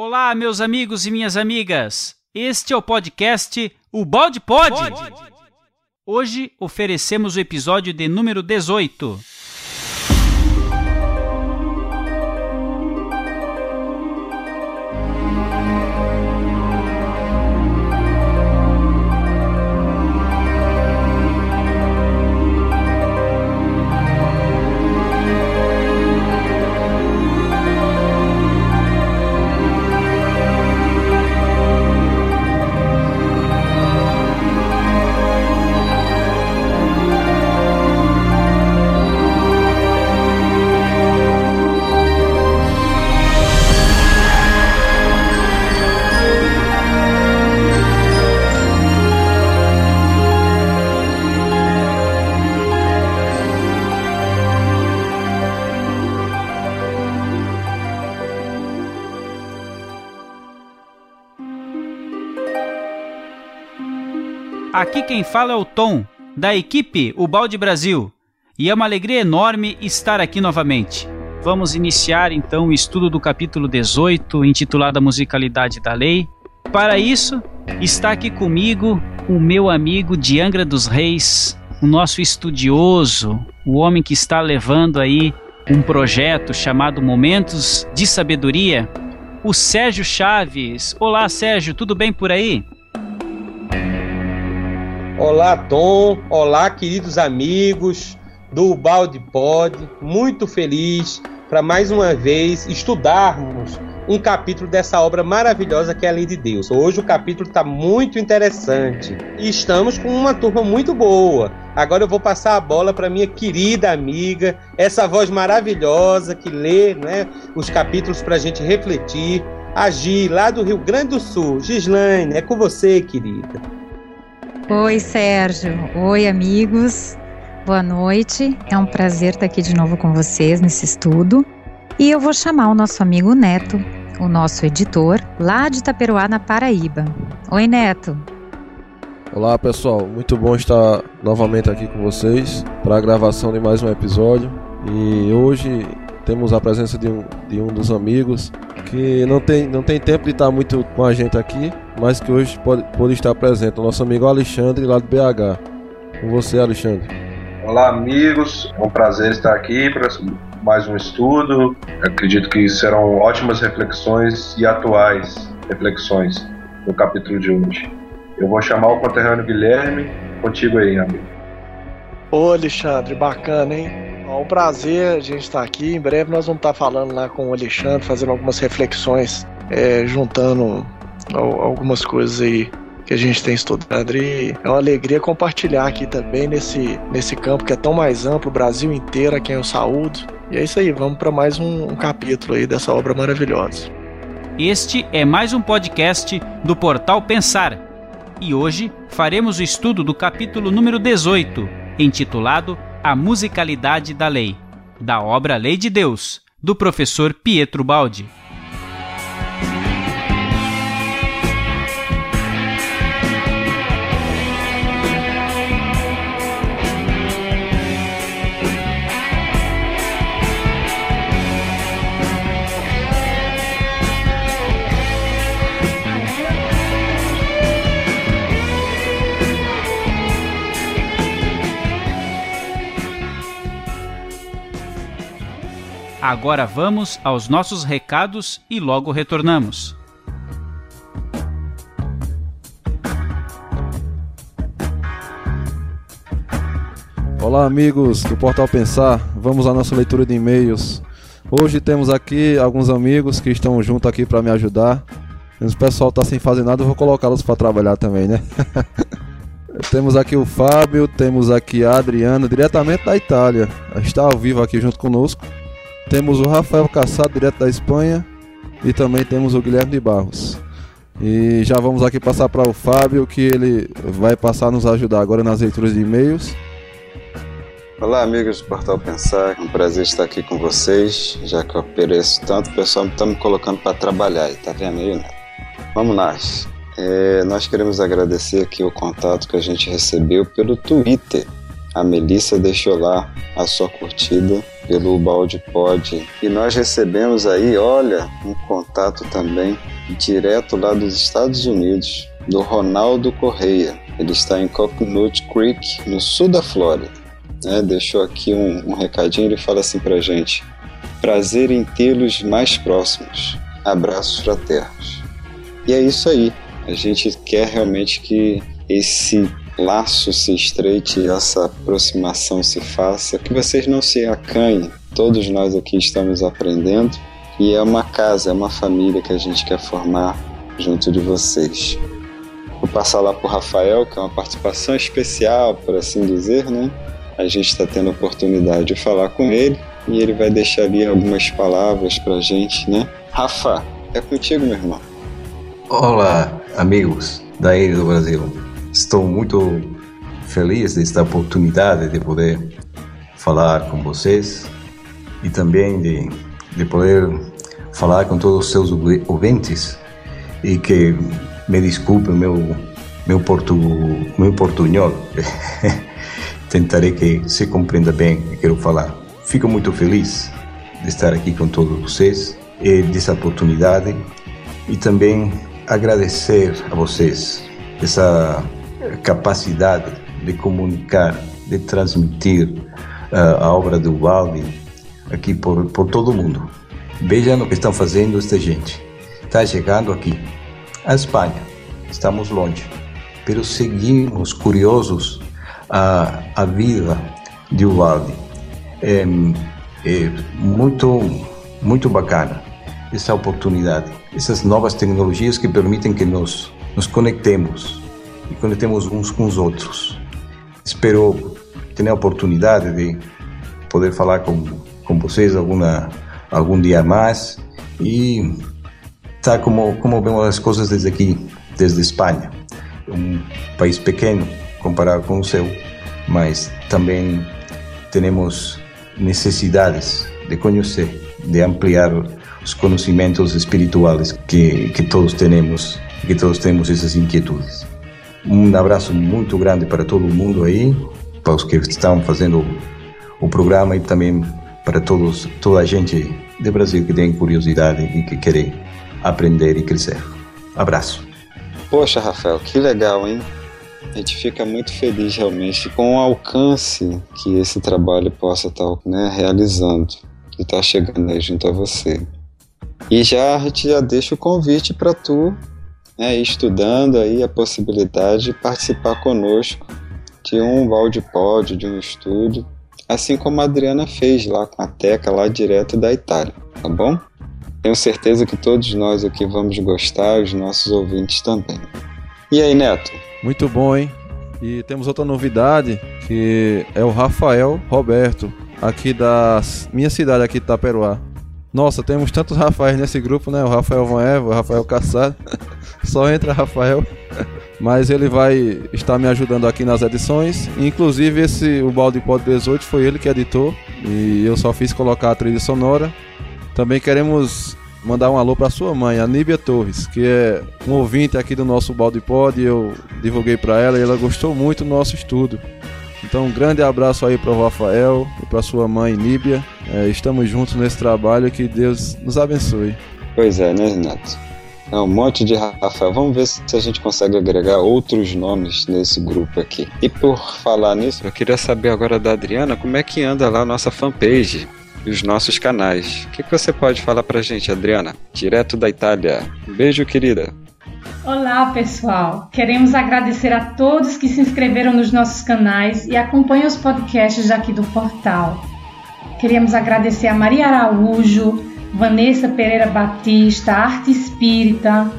Olá, meus amigos e minhas amigas. Este é o podcast O Balde Pode. Hoje oferecemos o episódio de número 18. Aqui quem fala é o Tom, da equipe O Balde Brasil, e é uma alegria enorme estar aqui novamente. Vamos iniciar então o estudo do capítulo 18, intitulado A Musicalidade da Lei. Para isso, está aqui comigo o meu amigo de Angra dos Reis, o nosso estudioso, o homem que está levando aí um projeto chamado Momentos de Sabedoria, o Sérgio Chaves. Olá, Sérgio, tudo bem por aí? Olá, Tom. Olá, queridos amigos do Balde Pod. Muito feliz para mais uma vez estudarmos um capítulo dessa obra maravilhosa que é a Lei de Deus. Hoje o capítulo está muito interessante e estamos com uma turma muito boa. Agora eu vou passar a bola para minha querida amiga, essa voz maravilhosa que lê né, os capítulos para a gente refletir. A Gi, lá do Rio Grande do Sul. Gislaine, é com você, querida. Oi, Sérgio. Oi, amigos. Boa noite. É um prazer estar aqui de novo com vocês nesse estudo. E eu vou chamar o nosso amigo Neto, o nosso editor, lá de Itaperuá, na Paraíba. Oi, Neto. Olá, pessoal. Muito bom estar novamente aqui com vocês para a gravação de mais um episódio. E hoje temos a presença de um, de um dos amigos que não tem, não tem tempo de estar muito com a gente aqui, mas que hoje pode, pode estar presente. O nosso amigo Alexandre, lá do BH. Com você, Alexandre. Olá, amigos. É um prazer estar aqui para mais um estudo. Acredito que serão ótimas reflexões e atuais reflexões no capítulo de hoje. Eu vou chamar o conterrâneo Guilherme. Contigo aí, amigo. Ô, Alexandre, bacana, hein? É um prazer a gente estar aqui. Em breve nós vamos estar falando lá com o Alexandre, fazendo algumas reflexões, é, juntando algumas coisas aí que a gente tem estudado e é uma alegria compartilhar aqui também nesse, nesse campo que é tão mais amplo, o Brasil inteiro, a quem eu saúdo. E é isso aí, vamos para mais um, um capítulo aí dessa obra maravilhosa. Este é mais um podcast do Portal Pensar. E hoje faremos o estudo do capítulo número 18, intitulado a Musicalidade da Lei, da obra Lei de Deus, do professor Pietro Baldi. Agora vamos aos nossos recados e logo retornamos. Olá, amigos do Portal Pensar. Vamos à nossa leitura de e-mails. Hoje temos aqui alguns amigos que estão junto aqui para me ajudar. O pessoal está sem fazer nada, eu vou colocá-los para trabalhar também, né? temos aqui o Fábio, temos aqui a Adriana, diretamente da Itália. Está ao vivo aqui junto conosco. Temos o Rafael Cassado, direto da Espanha. E também temos o Guilherme de Barros. E já vamos aqui passar para o Fábio, que ele vai passar a nos ajudar agora nas leituras de e-mails. Olá, amigos do Portal Pensar. É um prazer estar aqui com vocês, já que eu ofereço tanto, o pessoal está me colocando para trabalhar, tá vendo aí, né? Vamos lá. É, nós queremos agradecer aqui o contato que a gente recebeu pelo Twitter. A Melissa deixou lá a sua curtida pelo Balde Pod. E nós recebemos aí, olha, um contato também direto lá dos Estados Unidos, do Ronaldo Correia. Ele está em Coconut Creek, no sul da Flórida. É, deixou aqui um, um recadinho, ele fala assim pra gente. Prazer em tê-los mais próximos. Abraços fraternos. E é isso aí. A gente quer realmente que esse laço se estreite, essa aproximação se faça, que vocês não se acanhem. Todos nós aqui estamos aprendendo e é uma casa, é uma família que a gente quer formar junto de vocês. Vou passar lá para o Rafael, que é uma participação especial, por assim dizer, né? A gente está tendo a oportunidade de falar com ele e ele vai deixar ali algumas palavras para a gente, né? Rafa, é contigo, meu irmão. Olá, amigos da Ilha do Brasil. Estou muito feliz desta oportunidade de poder falar com vocês e também de, de poder falar com todos os seus ouvintes e que me desculpe meu meu portu meu portunhol. Tentarei que se compreenda bem o que quero falar. Fico muito feliz de estar aqui com todos vocês e dessa oportunidade e também agradecer a vocês essa capacidade de comunicar, de transmitir uh, a obra do Baldi aqui por, por todo o mundo. Vejam o que estão fazendo esta gente. Está chegando aqui, a Espanha. Estamos longe, mas seguimos curiosos a, a vida de Uvalde. É, é muito, muito bacana essa oportunidade, essas novas tecnologias que permitem que nós nos conectemos e conectemos uns com os outros. Espero ter a oportunidade de poder falar com, com vocês alguma, algum dia mais e tá como, como vemos as coisas desde aqui, desde Espanha. Um país pequeno comparado com o seu, mas também temos necessidades de conhecer, de ampliar os conhecimentos espirituais que, que todos temos, que todos temos essas inquietudes. Um abraço muito grande para todo mundo aí, para os que estão fazendo o programa e também para todos, toda a gente de Brasil que tem curiosidade e que quer aprender e crescer. Abraço. Poxa, Rafael, que legal, hein? A gente fica muito feliz realmente com o alcance que esse trabalho possa estar né, realizando e estar tá chegando aí junto a você. E já a gente já deixa o convite para tu né, estudando aí a possibilidade de participar conosco de um Valdipod, de um estúdio, assim como a Adriana fez lá com a Teca, lá direto da Itália, tá bom? Tenho certeza que todos nós aqui vamos gostar, os nossos ouvintes também. E aí, Neto? Muito bom, hein? E temos outra novidade, que é o Rafael Roberto, aqui da minha cidade, aqui de Itaperuá. Nossa, temos tantos Rafaéis nesse grupo, né? O Rafael Van Eva, o Rafael Caçado. Só entra Rafael. Mas ele vai estar me ajudando aqui nas edições. Inclusive esse o Balde Pod 18 foi ele que editou e eu só fiz colocar a trilha sonora. Também queremos mandar um alô para sua mãe, a Níbia Torres, que é um ouvinte aqui do nosso Balde Pod. Eu divulguei para ela e ela gostou muito do nosso estudo. Então, um grande abraço aí para o Rafael e para sua mãe Níbia. É, estamos juntos nesse trabalho que Deus nos abençoe. Pois é, né, Renato? É um monte de Rafael. Vamos ver se a gente consegue agregar outros nomes nesse grupo aqui. E por falar nisso, eu queria saber agora da Adriana como é que anda lá a nossa fanpage e os nossos canais. O que, que você pode falar pra gente, Adriana? Direto da Itália. Um beijo, querida. Olá, pessoal. Queremos agradecer a todos que se inscreveram nos nossos canais e acompanham os podcasts aqui do portal. Queremos agradecer a Maria Araújo, Vanessa Pereira Batista, Arte Espírita,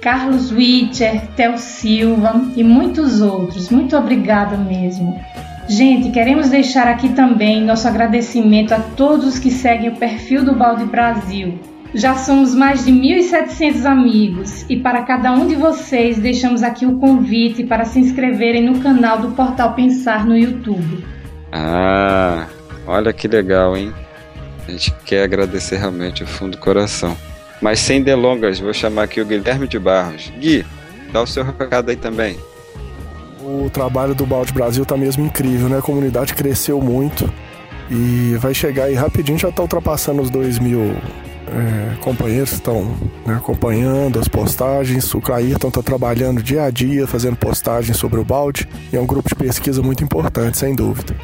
Carlos Witcher, Tel Silva e muitos outros. Muito obrigada mesmo. Gente, queremos deixar aqui também nosso agradecimento a todos que seguem o perfil do Balde Brasil. Já somos mais de 1.700 amigos e para cada um de vocês deixamos aqui o convite para se inscreverem no canal do Portal Pensar no YouTube. Ah, olha que legal, hein? A gente quer agradecer realmente o fundo do coração. Mas sem delongas, vou chamar aqui o Guilherme de Barros. Gui, dá o seu recado aí também. O trabalho do Balde Brasil tá mesmo incrível, né? A comunidade cresceu muito. E vai chegar aí rapidinho, já está ultrapassando os 2 mil é, companheiros estão né, acompanhando as postagens. O Caírton está trabalhando dia a dia, fazendo postagens sobre o balde. E é um grupo de pesquisa muito importante, sem dúvida.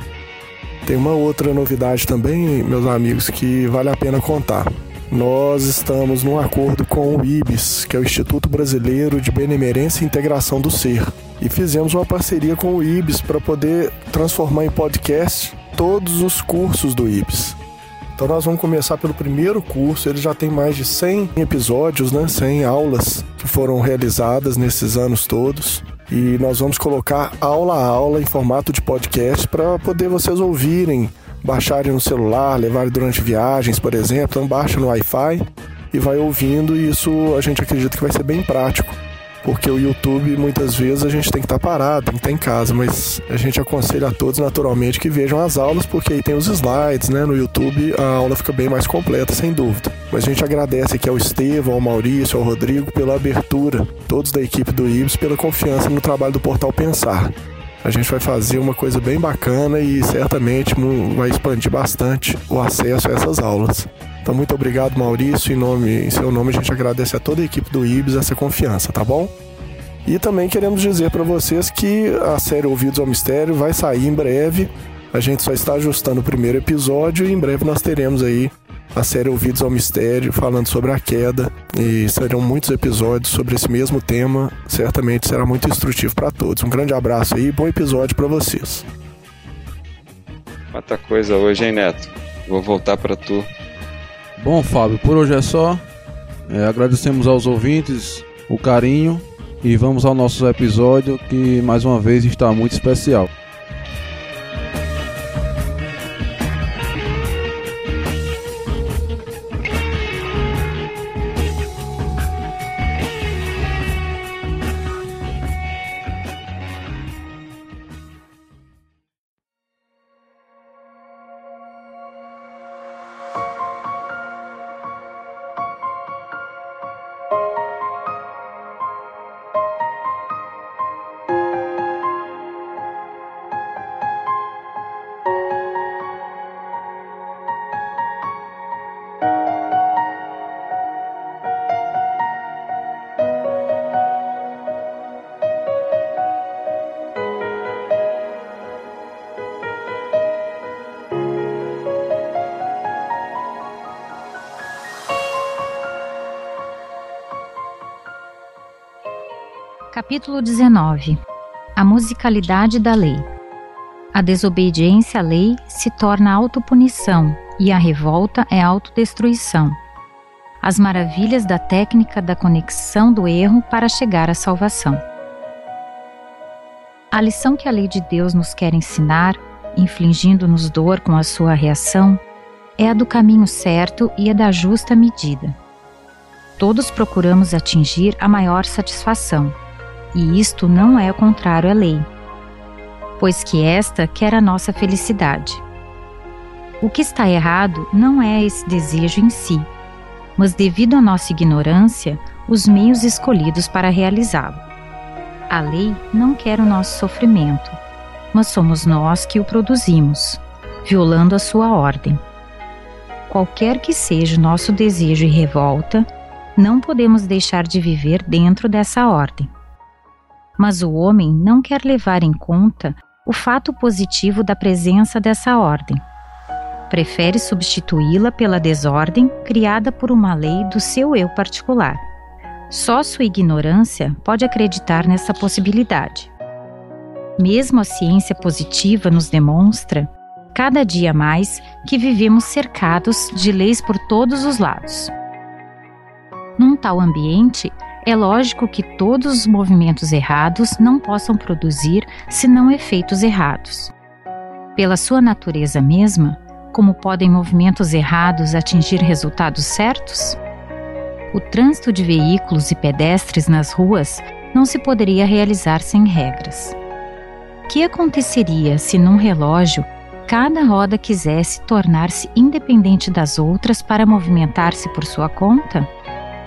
Tem uma outra novidade também, meus amigos, que vale a pena contar. Nós estamos num acordo com o IBS, que é o Instituto Brasileiro de Benemerência e Integração do Ser. E fizemos uma parceria com o IBS para poder transformar em podcast todos os cursos do IBS. Então nós vamos começar pelo primeiro curso, ele já tem mais de 100 episódios, né, 100 aulas que foram realizadas nesses anos todos. E nós vamos colocar aula a aula em formato de podcast para poder vocês ouvirem, baixarem no celular, levarem durante viagens, por exemplo. Então baixa no Wi-Fi e vai ouvindo e isso a gente acredita que vai ser bem prático porque o YouTube muitas vezes a gente tem que estar tá parado, tem que estar tá em casa, mas a gente aconselha a todos naturalmente que vejam as aulas, porque aí tem os slides, né? No YouTube a aula fica bem mais completa, sem dúvida. Mas a gente agradece aqui ao Estevão, ao Maurício, ao Rodrigo pela abertura, todos da equipe do IBS, pela confiança no trabalho do Portal Pensar. A gente vai fazer uma coisa bem bacana e certamente vai expandir bastante o acesso a essas aulas. Então, muito obrigado, Maurício. Em, nome, em seu nome, a gente agradece a toda a equipe do IBS essa confiança, tá bom? E também queremos dizer para vocês que a série Ouvidos ao Mistério vai sair em breve. A gente só está ajustando o primeiro episódio e em breve nós teremos aí a série Ouvidos ao Mistério falando sobre a queda e serão muitos episódios sobre esse mesmo tema. Certamente será muito instrutivo para todos. Um grande abraço aí, bom episódio para vocês. Quanta coisa hoje, hein, Neto? Vou voltar para tu. Bom, Fábio, por hoje é só. É, agradecemos aos ouvintes o carinho e vamos ao nosso episódio que mais uma vez está muito especial. Capítulo 19 A musicalidade da lei. A desobediência à lei se torna autopunição e a revolta é autodestruição. As maravilhas da técnica da conexão do erro para chegar à salvação. A lição que a lei de Deus nos quer ensinar, infligindo-nos dor com a sua reação, é a do caminho certo e a da justa medida. Todos procuramos atingir a maior satisfação e isto não é contrário à lei, pois que esta quer a nossa felicidade. O que está errado não é esse desejo em si, mas devido à nossa ignorância, os meios escolhidos para realizá-lo. A lei não quer o nosso sofrimento, mas somos nós que o produzimos, violando a sua ordem. Qualquer que seja o nosso desejo e revolta, não podemos deixar de viver dentro dessa ordem. Mas o homem não quer levar em conta o fato positivo da presença dessa ordem. Prefere substituí-la pela desordem criada por uma lei do seu eu particular. Só sua ignorância pode acreditar nessa possibilidade. Mesmo a ciência positiva nos demonstra, cada dia mais, que vivemos cercados de leis por todos os lados. Num tal ambiente, é lógico que todos os movimentos errados não possam produzir senão efeitos errados. Pela sua natureza mesma, como podem movimentos errados atingir resultados certos? O trânsito de veículos e pedestres nas ruas não se poderia realizar sem regras. O que aconteceria se num relógio cada roda quisesse tornar-se independente das outras para movimentar-se por sua conta?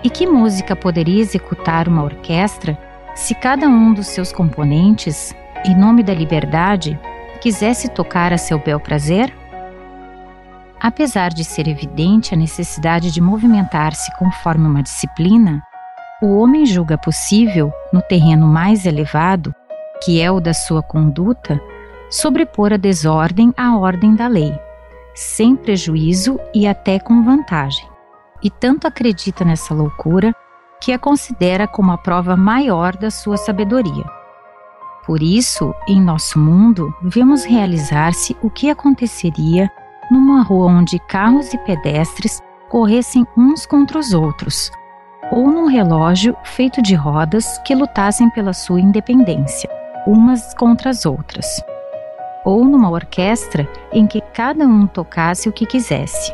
E que música poderia executar uma orquestra se cada um dos seus componentes, em nome da liberdade, quisesse tocar a seu bel prazer? Apesar de ser evidente a necessidade de movimentar-se conforme uma disciplina, o homem julga possível, no terreno mais elevado, que é o da sua conduta, sobrepor a desordem à ordem da lei, sem prejuízo e até com vantagem. E tanto acredita nessa loucura que a considera como a prova maior da sua sabedoria. Por isso, em nosso mundo, vemos realizar-se o que aconteceria numa rua onde carros e pedestres corressem uns contra os outros, ou num relógio feito de rodas que lutassem pela sua independência, umas contra as outras, ou numa orquestra em que cada um tocasse o que quisesse.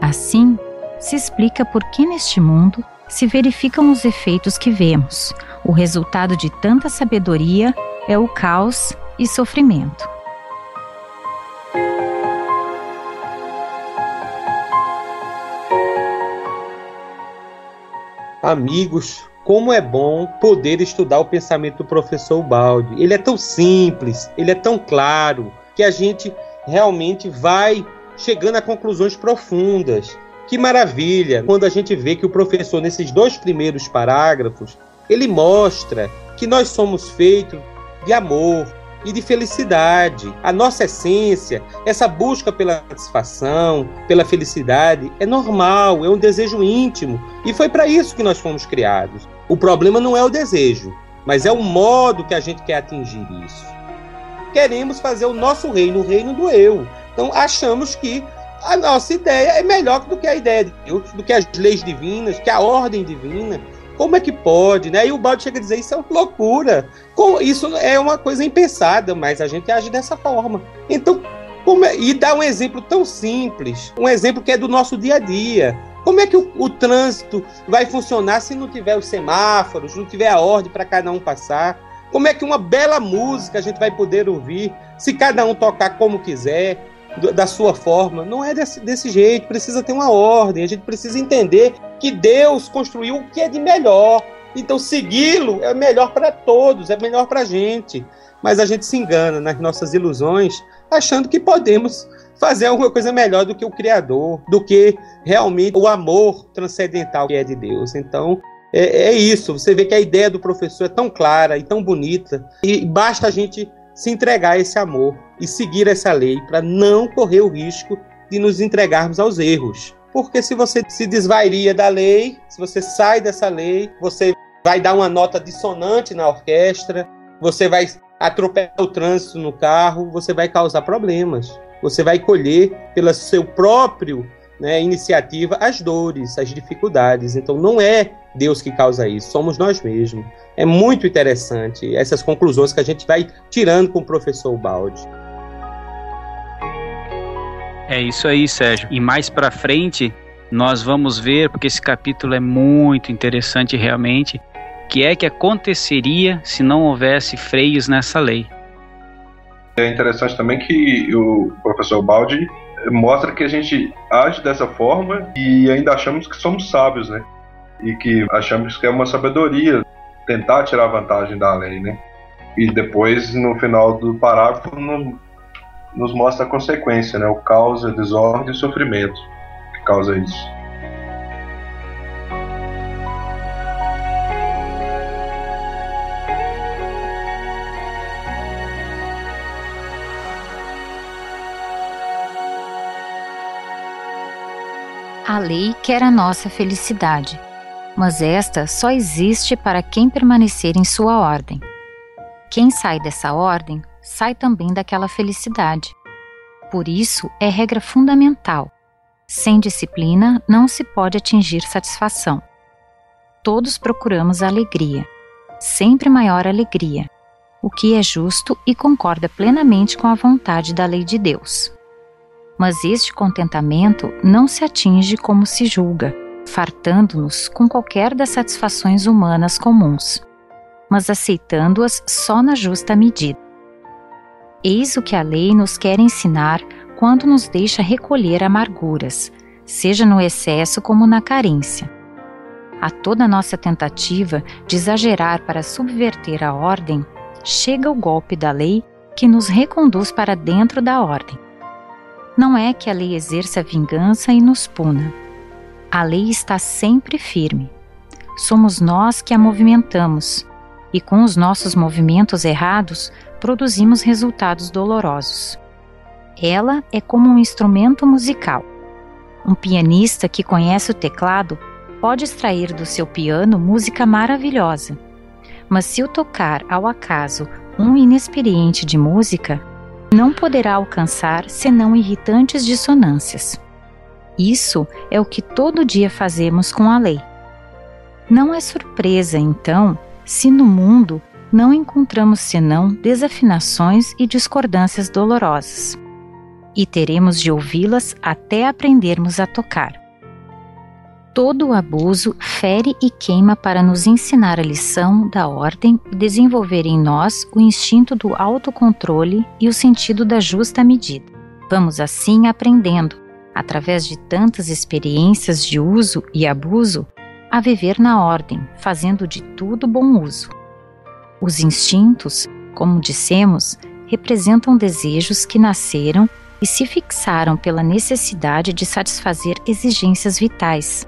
Assim, se explica por que neste mundo se verificam os efeitos que vemos. O resultado de tanta sabedoria é o caos e sofrimento. Amigos, como é bom poder estudar o pensamento do professor Baldi. Ele é tão simples, ele é tão claro, que a gente realmente vai chegando a conclusões profundas. Que maravilha quando a gente vê que o professor, nesses dois primeiros parágrafos, ele mostra que nós somos feitos de amor, e de felicidade. A nossa essência, essa busca pela satisfação, pela felicidade, é normal, é um desejo íntimo. E foi para isso que nós fomos criados. O problema não é o desejo, mas é o modo que a gente quer atingir isso. Queremos fazer o nosso reino, o reino do eu. Então achamos que a nossa ideia é melhor do que a ideia de Deus, do que as leis divinas, que a ordem divina. Como é que pode, né? E o Balde chega a dizer isso é uma loucura. Isso é uma coisa impensada, mas a gente age dessa forma. Então, é, e dá um exemplo tão simples, um exemplo que é do nosso dia a dia. Como é que o, o trânsito vai funcionar se não tiver os semáforos, não tiver a ordem para cada um passar? Como é que uma bela música a gente vai poder ouvir se cada um tocar como quiser? Da sua forma. Não é desse, desse jeito, precisa ter uma ordem, a gente precisa entender que Deus construiu o que é de melhor. Então, segui-lo é melhor para todos, é melhor para a gente. Mas a gente se engana nas nossas ilusões, achando que podemos fazer alguma coisa melhor do que o Criador, do que realmente o amor transcendental que é de Deus. Então, é, é isso. Você vê que a ideia do professor é tão clara e tão bonita, e basta a gente se entregar a esse amor e seguir essa lei para não correr o risco de nos entregarmos aos erros. Porque se você se desvairia da lei, se você sai dessa lei, você vai dar uma nota dissonante na orquestra, você vai atropelar o trânsito no carro, você vai causar problemas. Você vai colher pelo seu próprio né, iniciativa as dores, as dificuldades. Então não é Deus que causa isso, somos nós mesmos. É muito interessante essas conclusões que a gente vai tirando com o professor Balde. É isso aí, Sérgio. E mais para frente nós vamos ver, porque esse capítulo é muito interessante realmente, que é que aconteceria se não houvesse freios nessa lei. É interessante também que o professor Baldi mostra que a gente age dessa forma e ainda achamos que somos sábios, né? E que achamos que é uma sabedoria tentar tirar vantagem da lei, né? E depois, no final do parágrafo, no, nos mostra a consequência, né? O caos, a desordem e sofrimento que causa isso. A lei quer a nossa felicidade, mas esta só existe para quem permanecer em sua ordem. Quem sai dessa ordem sai também daquela felicidade. Por isso, é regra fundamental. Sem disciplina, não se pode atingir satisfação. Todos procuramos alegria, sempre maior alegria, o que é justo e concorda plenamente com a vontade da lei de Deus. Mas este contentamento não se atinge como se julga, fartando-nos com qualquer das satisfações humanas comuns, mas aceitando-as só na justa medida. Eis o que a lei nos quer ensinar quando nos deixa recolher amarguras, seja no excesso como na carência. A toda nossa tentativa de exagerar para subverter a ordem, chega o golpe da lei que nos reconduz para dentro da ordem. Não é que a lei exerça vingança e nos puna. A lei está sempre firme. Somos nós que a movimentamos, e com os nossos movimentos errados, produzimos resultados dolorosos. Ela é como um instrumento musical. Um pianista que conhece o teclado pode extrair do seu piano música maravilhosa, mas se o tocar ao acaso um inexperiente de música, não poderá alcançar senão irritantes dissonâncias. Isso é o que todo dia fazemos com a lei. Não é surpresa, então, se no mundo não encontramos senão desafinações e discordâncias dolorosas. E teremos de ouvi-las até aprendermos a tocar. Todo abuso fere e queima para nos ensinar a lição da ordem e desenvolver em nós o instinto do autocontrole e o sentido da justa medida. Vamos assim aprendendo, através de tantas experiências de uso e abuso, a viver na ordem, fazendo de tudo bom uso. Os instintos, como dissemos, representam desejos que nasceram e se fixaram pela necessidade de satisfazer exigências vitais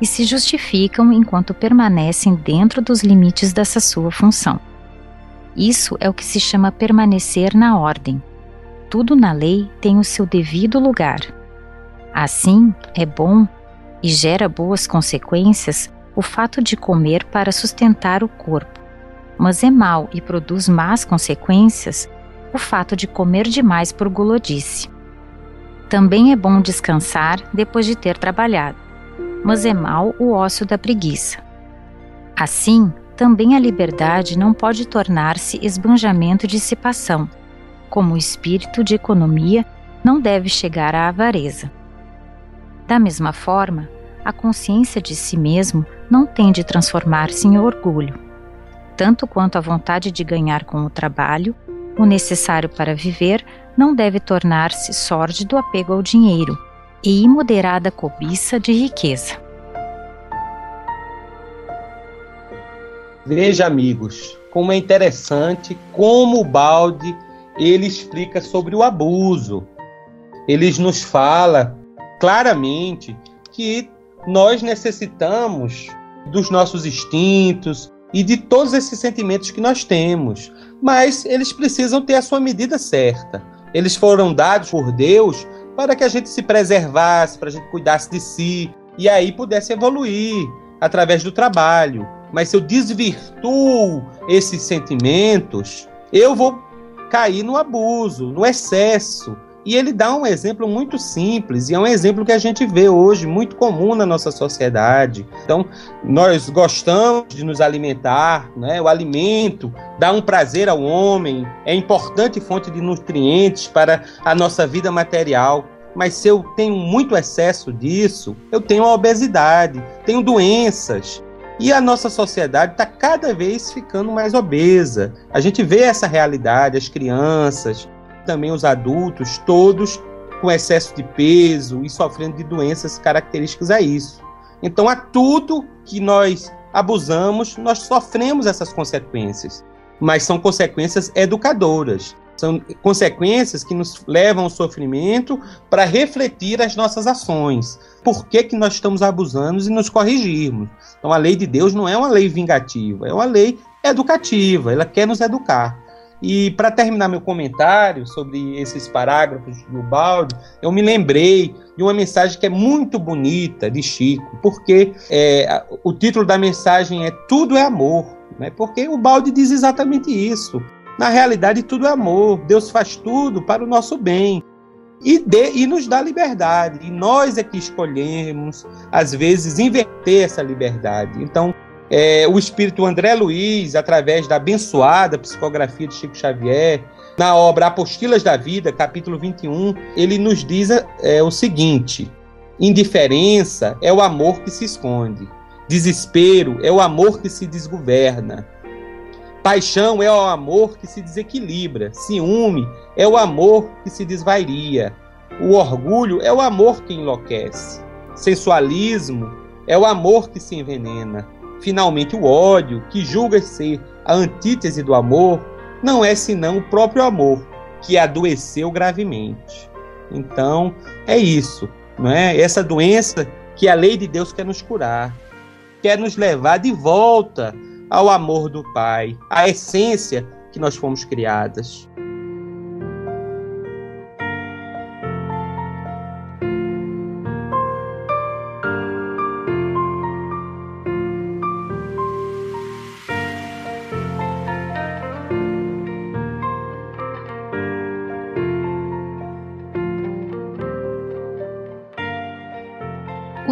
e se justificam enquanto permanecem dentro dos limites dessa sua função. Isso é o que se chama permanecer na ordem. Tudo na lei tem o seu devido lugar. Assim, é bom e gera boas consequências o fato de comer para sustentar o corpo, mas é mau e produz más consequências o fato de comer demais por gulodice. Também é bom descansar depois de ter trabalhado, mas é mau o ócio da preguiça. Assim, também a liberdade não pode tornar-se esbanjamento e dissipação, como o espírito de economia não deve chegar à avareza. Da mesma forma, a consciência de si mesmo não tem de transformar-se em orgulho. Tanto quanto a vontade de ganhar com o trabalho, o necessário para viver não deve tornar-se sórdido apego ao dinheiro e imoderada cobiça de riqueza. Veja, amigos, como é interessante como o balde ele explica sobre o abuso. Ele nos fala claramente que nós necessitamos dos nossos instintos e de todos esses sentimentos que nós temos, mas eles precisam ter a sua medida certa. Eles foram dados por Deus para que a gente se preservasse, para a gente cuidasse de si e aí pudesse evoluir através do trabalho. Mas se eu desvirtuo esses sentimentos, eu vou cair no abuso, no excesso, e ele dá um exemplo muito simples, e é um exemplo que a gente vê hoje, muito comum na nossa sociedade. Então, nós gostamos de nos alimentar, né? o alimento dá um prazer ao homem, é importante fonte de nutrientes para a nossa vida material. Mas se eu tenho muito excesso disso, eu tenho obesidade, tenho doenças, e a nossa sociedade está cada vez ficando mais obesa. A gente vê essa realidade, as crianças, também os adultos, todos com excesso de peso e sofrendo de doenças características a isso. Então, a tudo que nós abusamos, nós sofremos essas consequências, mas são consequências educadoras. São consequências que nos levam ao sofrimento para refletir as nossas ações. Por que, que nós estamos abusando e nos corrigirmos? Então, a lei de Deus não é uma lei vingativa, é uma lei educativa, ela quer nos educar. E para terminar meu comentário sobre esses parágrafos do balde, eu me lembrei de uma mensagem que é muito bonita de Chico, porque é, o título da mensagem é Tudo é Amor, né? porque o balde diz exatamente isso. Na realidade, tudo é amor, Deus faz tudo para o nosso bem. E, de, e nos dá liberdade. E nós é que escolhemos, às vezes, inverter essa liberdade. Então, é, o espírito André Luiz, através da abençoada psicografia de Chico Xavier, na obra Apostilas da Vida, capítulo 21, ele nos diz é, o seguinte: indiferença é o amor que se esconde, desespero é o amor que se desgoverna, paixão é o amor que se desequilibra, ciúme é o amor que se desvairia, o orgulho é o amor que enlouquece, sensualismo é o amor que se envenena. Finalmente, o ódio, que julga ser a antítese do amor, não é senão o próprio amor, que adoeceu gravemente. Então, é isso, não é? Essa doença que a lei de Deus quer nos curar, quer nos levar de volta ao amor do Pai, à essência que nós fomos criadas.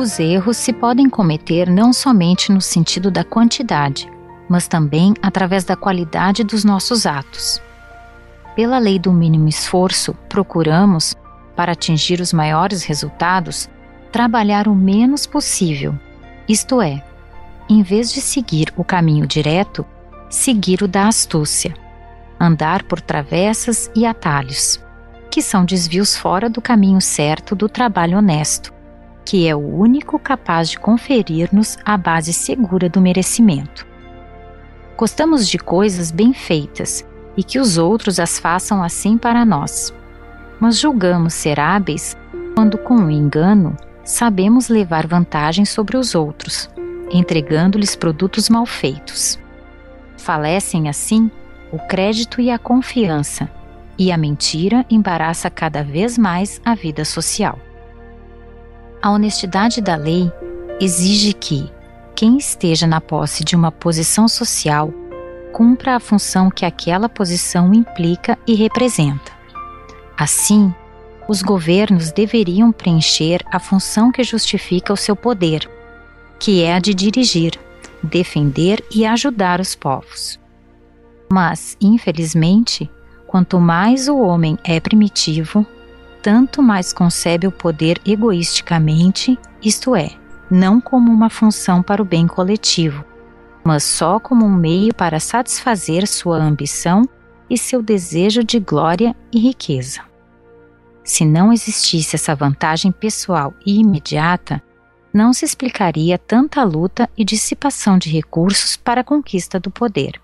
Os erros se podem cometer não somente no sentido da quantidade, mas também através da qualidade dos nossos atos. Pela lei do mínimo esforço, procuramos, para atingir os maiores resultados, trabalhar o menos possível, isto é, em vez de seguir o caminho direto, seguir o da astúcia, andar por travessas e atalhos, que são desvios fora do caminho certo do trabalho honesto que é o único capaz de conferir-nos a base segura do merecimento. Gostamos de coisas bem feitas e que os outros as façam assim para nós, mas julgamos ser hábeis quando, com o engano, sabemos levar vantagem sobre os outros, entregando-lhes produtos mal feitos. Falecem assim o crédito e a confiança, e a mentira embaraça cada vez mais a vida social. A honestidade da lei exige que quem esteja na posse de uma posição social cumpra a função que aquela posição implica e representa. Assim, os governos deveriam preencher a função que justifica o seu poder, que é a de dirigir, defender e ajudar os povos. Mas, infelizmente, quanto mais o homem é primitivo, tanto mais concebe o poder egoisticamente, isto é, não como uma função para o bem coletivo, mas só como um meio para satisfazer sua ambição e seu desejo de glória e riqueza. Se não existisse essa vantagem pessoal e imediata, não se explicaria tanta luta e dissipação de recursos para a conquista do poder.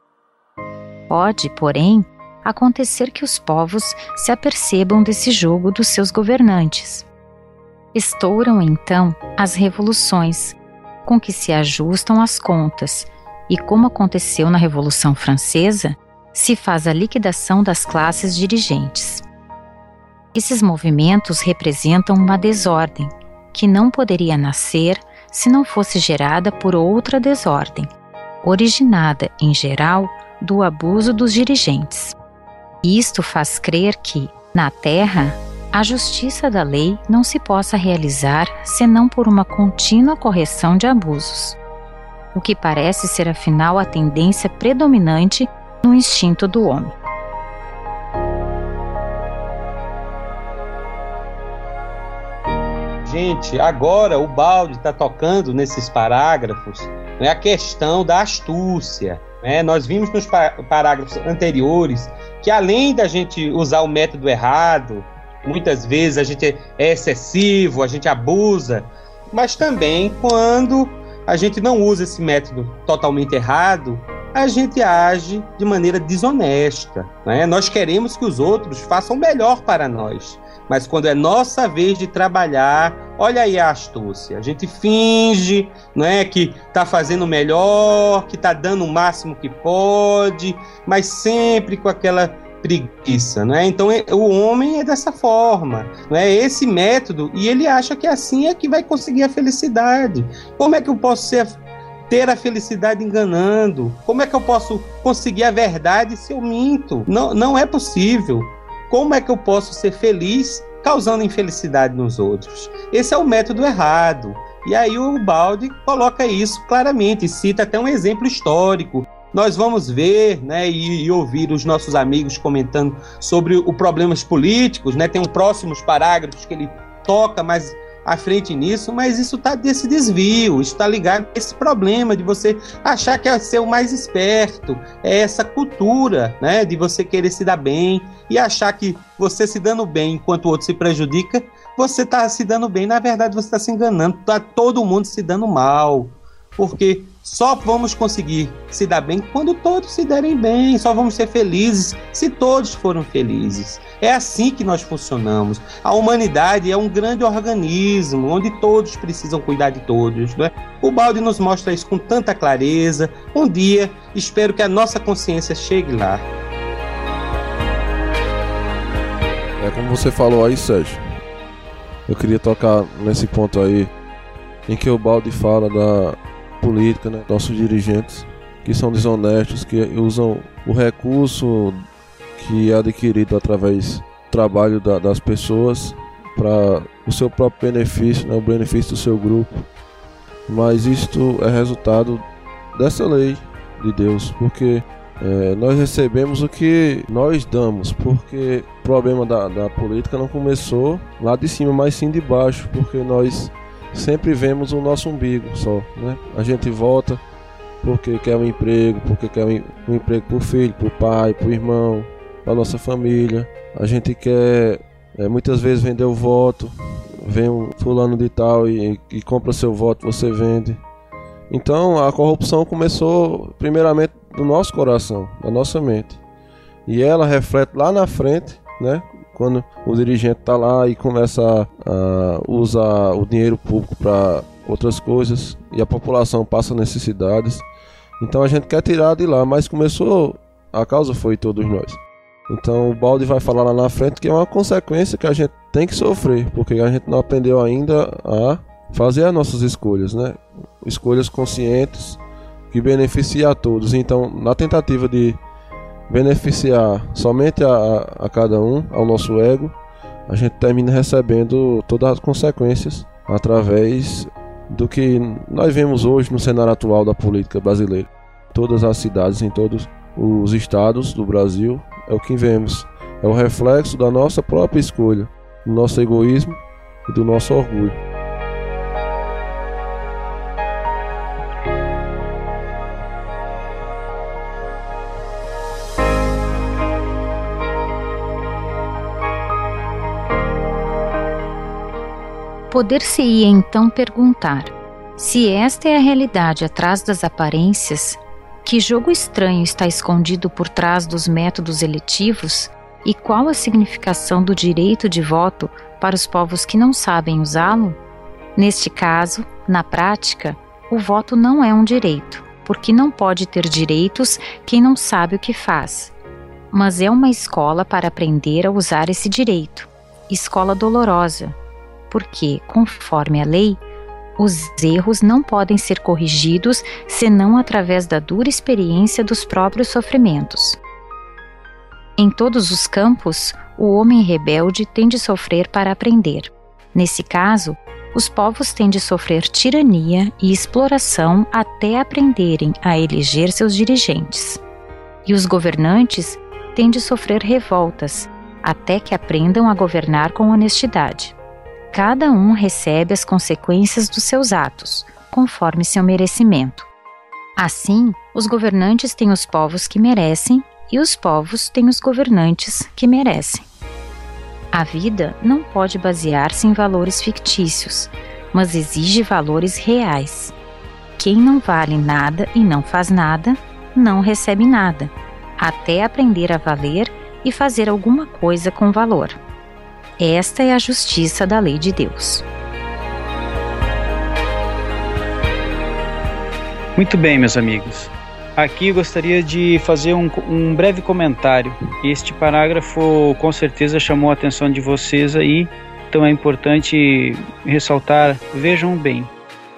Pode, porém, acontecer que os povos se apercebam desse jogo dos seus governantes. Estouram então as revoluções, com que se ajustam as contas, e como aconteceu na Revolução Francesa, se faz a liquidação das classes dirigentes. Esses movimentos representam uma desordem que não poderia nascer se não fosse gerada por outra desordem, originada, em geral, do abuso dos dirigentes. Isto faz crer que, na Terra, a justiça da lei não se possa realizar senão por uma contínua correção de abusos, o que parece ser afinal a tendência predominante no instinto do homem. Gente, agora o balde está tocando nesses parágrafos né, a questão da astúcia. Né? Nós vimos nos parágrafos anteriores que além da gente usar o método errado, muitas vezes a gente é excessivo, a gente abusa, mas também quando a gente não usa esse método totalmente errado, a gente age de maneira desonesta. Né? Nós queremos que os outros façam melhor para nós. Mas quando é nossa vez de trabalhar, olha aí a astúcia. A gente finge, não é, que está fazendo o melhor, que está dando o máximo que pode, mas sempre com aquela preguiça, não é? Então é, o homem é dessa forma, não é? Esse método e ele acha que assim é que vai conseguir a felicidade. Como é que eu posso ser ter a felicidade enganando? Como é que eu posso conseguir a verdade se eu minto? Não, não é possível. Como é que eu posso ser feliz causando infelicidade nos outros? Esse é o método errado. E aí o Balde coloca isso claramente, cita até um exemplo histórico. Nós vamos ver né, e, e ouvir os nossos amigos comentando sobre os problemas políticos, né? Tem um próximos parágrafos que ele toca mais à frente nisso, mas isso está desse desvio, está ligado a esse problema de você achar que é ser o mais esperto, é essa cultura, né, de você querer se dar bem e achar que você se dando bem enquanto o outro se prejudica, você está se dando bem, na verdade você está se enganando, está todo mundo se dando mal. porque só vamos conseguir se dar bem quando todos se derem bem, só vamos ser felizes se todos forem felizes. É assim que nós funcionamos. A humanidade é um grande organismo onde todos precisam cuidar de todos. Né? O balde nos mostra isso com tanta clareza. Um dia, espero que a nossa consciência chegue lá. É como você falou aí, Sérgio. Eu queria tocar nesse ponto aí em que o balde fala da política, né? Nossos dirigentes que são desonestos, que usam o recurso que é adquirido através do trabalho da, das pessoas para o seu próprio benefício, né, o benefício do seu grupo. Mas isto é resultado dessa lei de Deus, porque é, nós recebemos o que nós damos, porque o problema da, da política não começou lá de cima, mas sim de baixo, porque nós sempre vemos o nosso umbigo só, né? A gente volta porque quer um emprego, porque quer um, emprego para o filho, para o pai, para o irmão, para nossa família. A gente quer é, muitas vezes vender o voto, vem um fulano de tal e, e compra seu voto, você vende. Então a corrupção começou primeiramente do nosso coração, da nossa mente. E ela reflete lá na frente, né? Quando o dirigente está lá e começa a, usar o dinheiro público para outras coisas e a população passa necessidades. Então a gente quer tirar de lá, mas começou, a causa foi todos nós. Então o Balde vai falar lá na frente que é uma consequência que a gente tem que sofrer, porque a gente não aprendeu ainda a fazer as nossas escolhas, né? Escolhas conscientes que beneficiam a todos. Então, na tentativa de beneficiar somente a, a cada um, ao nosso ego, a gente termina recebendo todas as consequências através do que nós vemos hoje no cenário atual da política brasileira. Todas as cidades, em todos os estados do Brasil, é o que vemos. É o reflexo da nossa própria escolha, do nosso egoísmo e do nosso orgulho. Poder-se-ia então perguntar: se esta é a realidade atrás das aparências, que jogo estranho está escondido por trás dos métodos eletivos e qual a significação do direito de voto para os povos que não sabem usá-lo? Neste caso, na prática, o voto não é um direito, porque não pode ter direitos quem não sabe o que faz, mas é uma escola para aprender a usar esse direito. Escola dolorosa, porque, conforme a lei, os erros não podem ser corrigidos senão através da dura experiência dos próprios sofrimentos. Em todos os campos, o homem rebelde tem de sofrer para aprender. Nesse caso, os povos têm de sofrer tirania e exploração até aprenderem a eleger seus dirigentes. E os governantes têm de sofrer revoltas até que aprendam a governar com honestidade. Cada um recebe as consequências dos seus atos, conforme seu merecimento. Assim, os governantes têm os povos que merecem e os povos têm os governantes que merecem. A vida não pode basear-se em valores fictícios, mas exige valores reais. Quem não vale nada e não faz nada, não recebe nada, até aprender a valer e fazer alguma coisa com valor. Esta é a justiça da lei de Deus. Muito bem, meus amigos. Aqui gostaria de fazer um, um, breve comentário. Este parágrafo com certeza chamou a atenção de vocês aí, então é importante ressaltar. Vejam bem,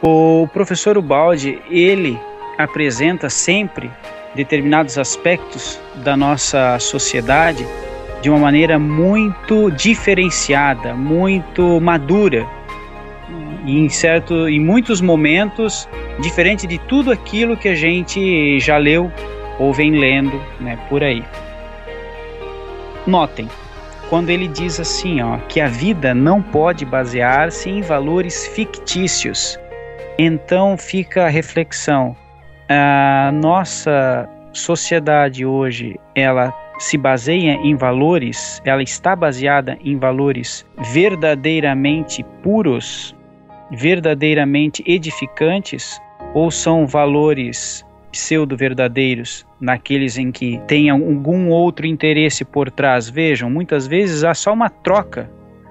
o professor Ubaldi ele apresenta sempre determinados aspectos da nossa sociedade de uma maneira muito diferenciada, muito madura. E em certo, em muitos momentos, diferente de tudo aquilo que a gente já leu ou vem lendo, né, por aí. Notem, quando ele diz assim, ó, que a vida não pode basear-se em valores fictícios. Então fica a reflexão. A nossa sociedade hoje, ela se baseia em valores, ela está baseada em valores verdadeiramente puros, verdadeiramente edificantes, ou são valores pseudo-verdadeiros, naqueles em que tem algum outro interesse por trás. Vejam, muitas vezes há só uma troca,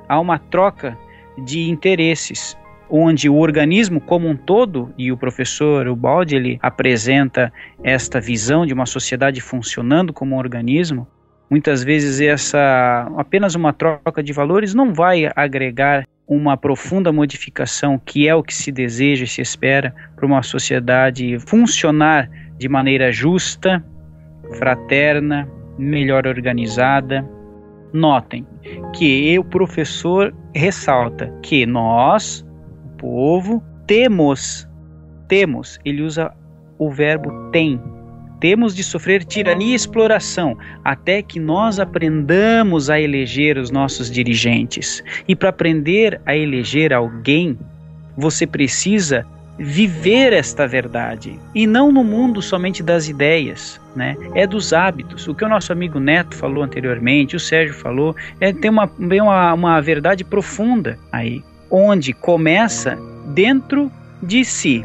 há uma troca de interesses, onde o organismo como um todo, e o professor Ubaldi ele apresenta esta visão de uma sociedade funcionando como um organismo, muitas vezes essa apenas uma troca de valores não vai agregar uma profunda modificação que é o que se deseja e se espera para uma sociedade funcionar de maneira justa, fraterna, melhor organizada. Notem que o professor ressalta que nós, povo, temos, temos, ele usa o verbo tem, temos de sofrer tirania e exploração até que nós aprendamos a eleger os nossos dirigentes. E para aprender a eleger alguém, você precisa viver esta verdade e não no mundo somente das ideias, né? É dos hábitos. O que o nosso amigo Neto falou anteriormente, o Sérgio falou, é tem uma uma, uma verdade profunda aí, onde começa dentro de si.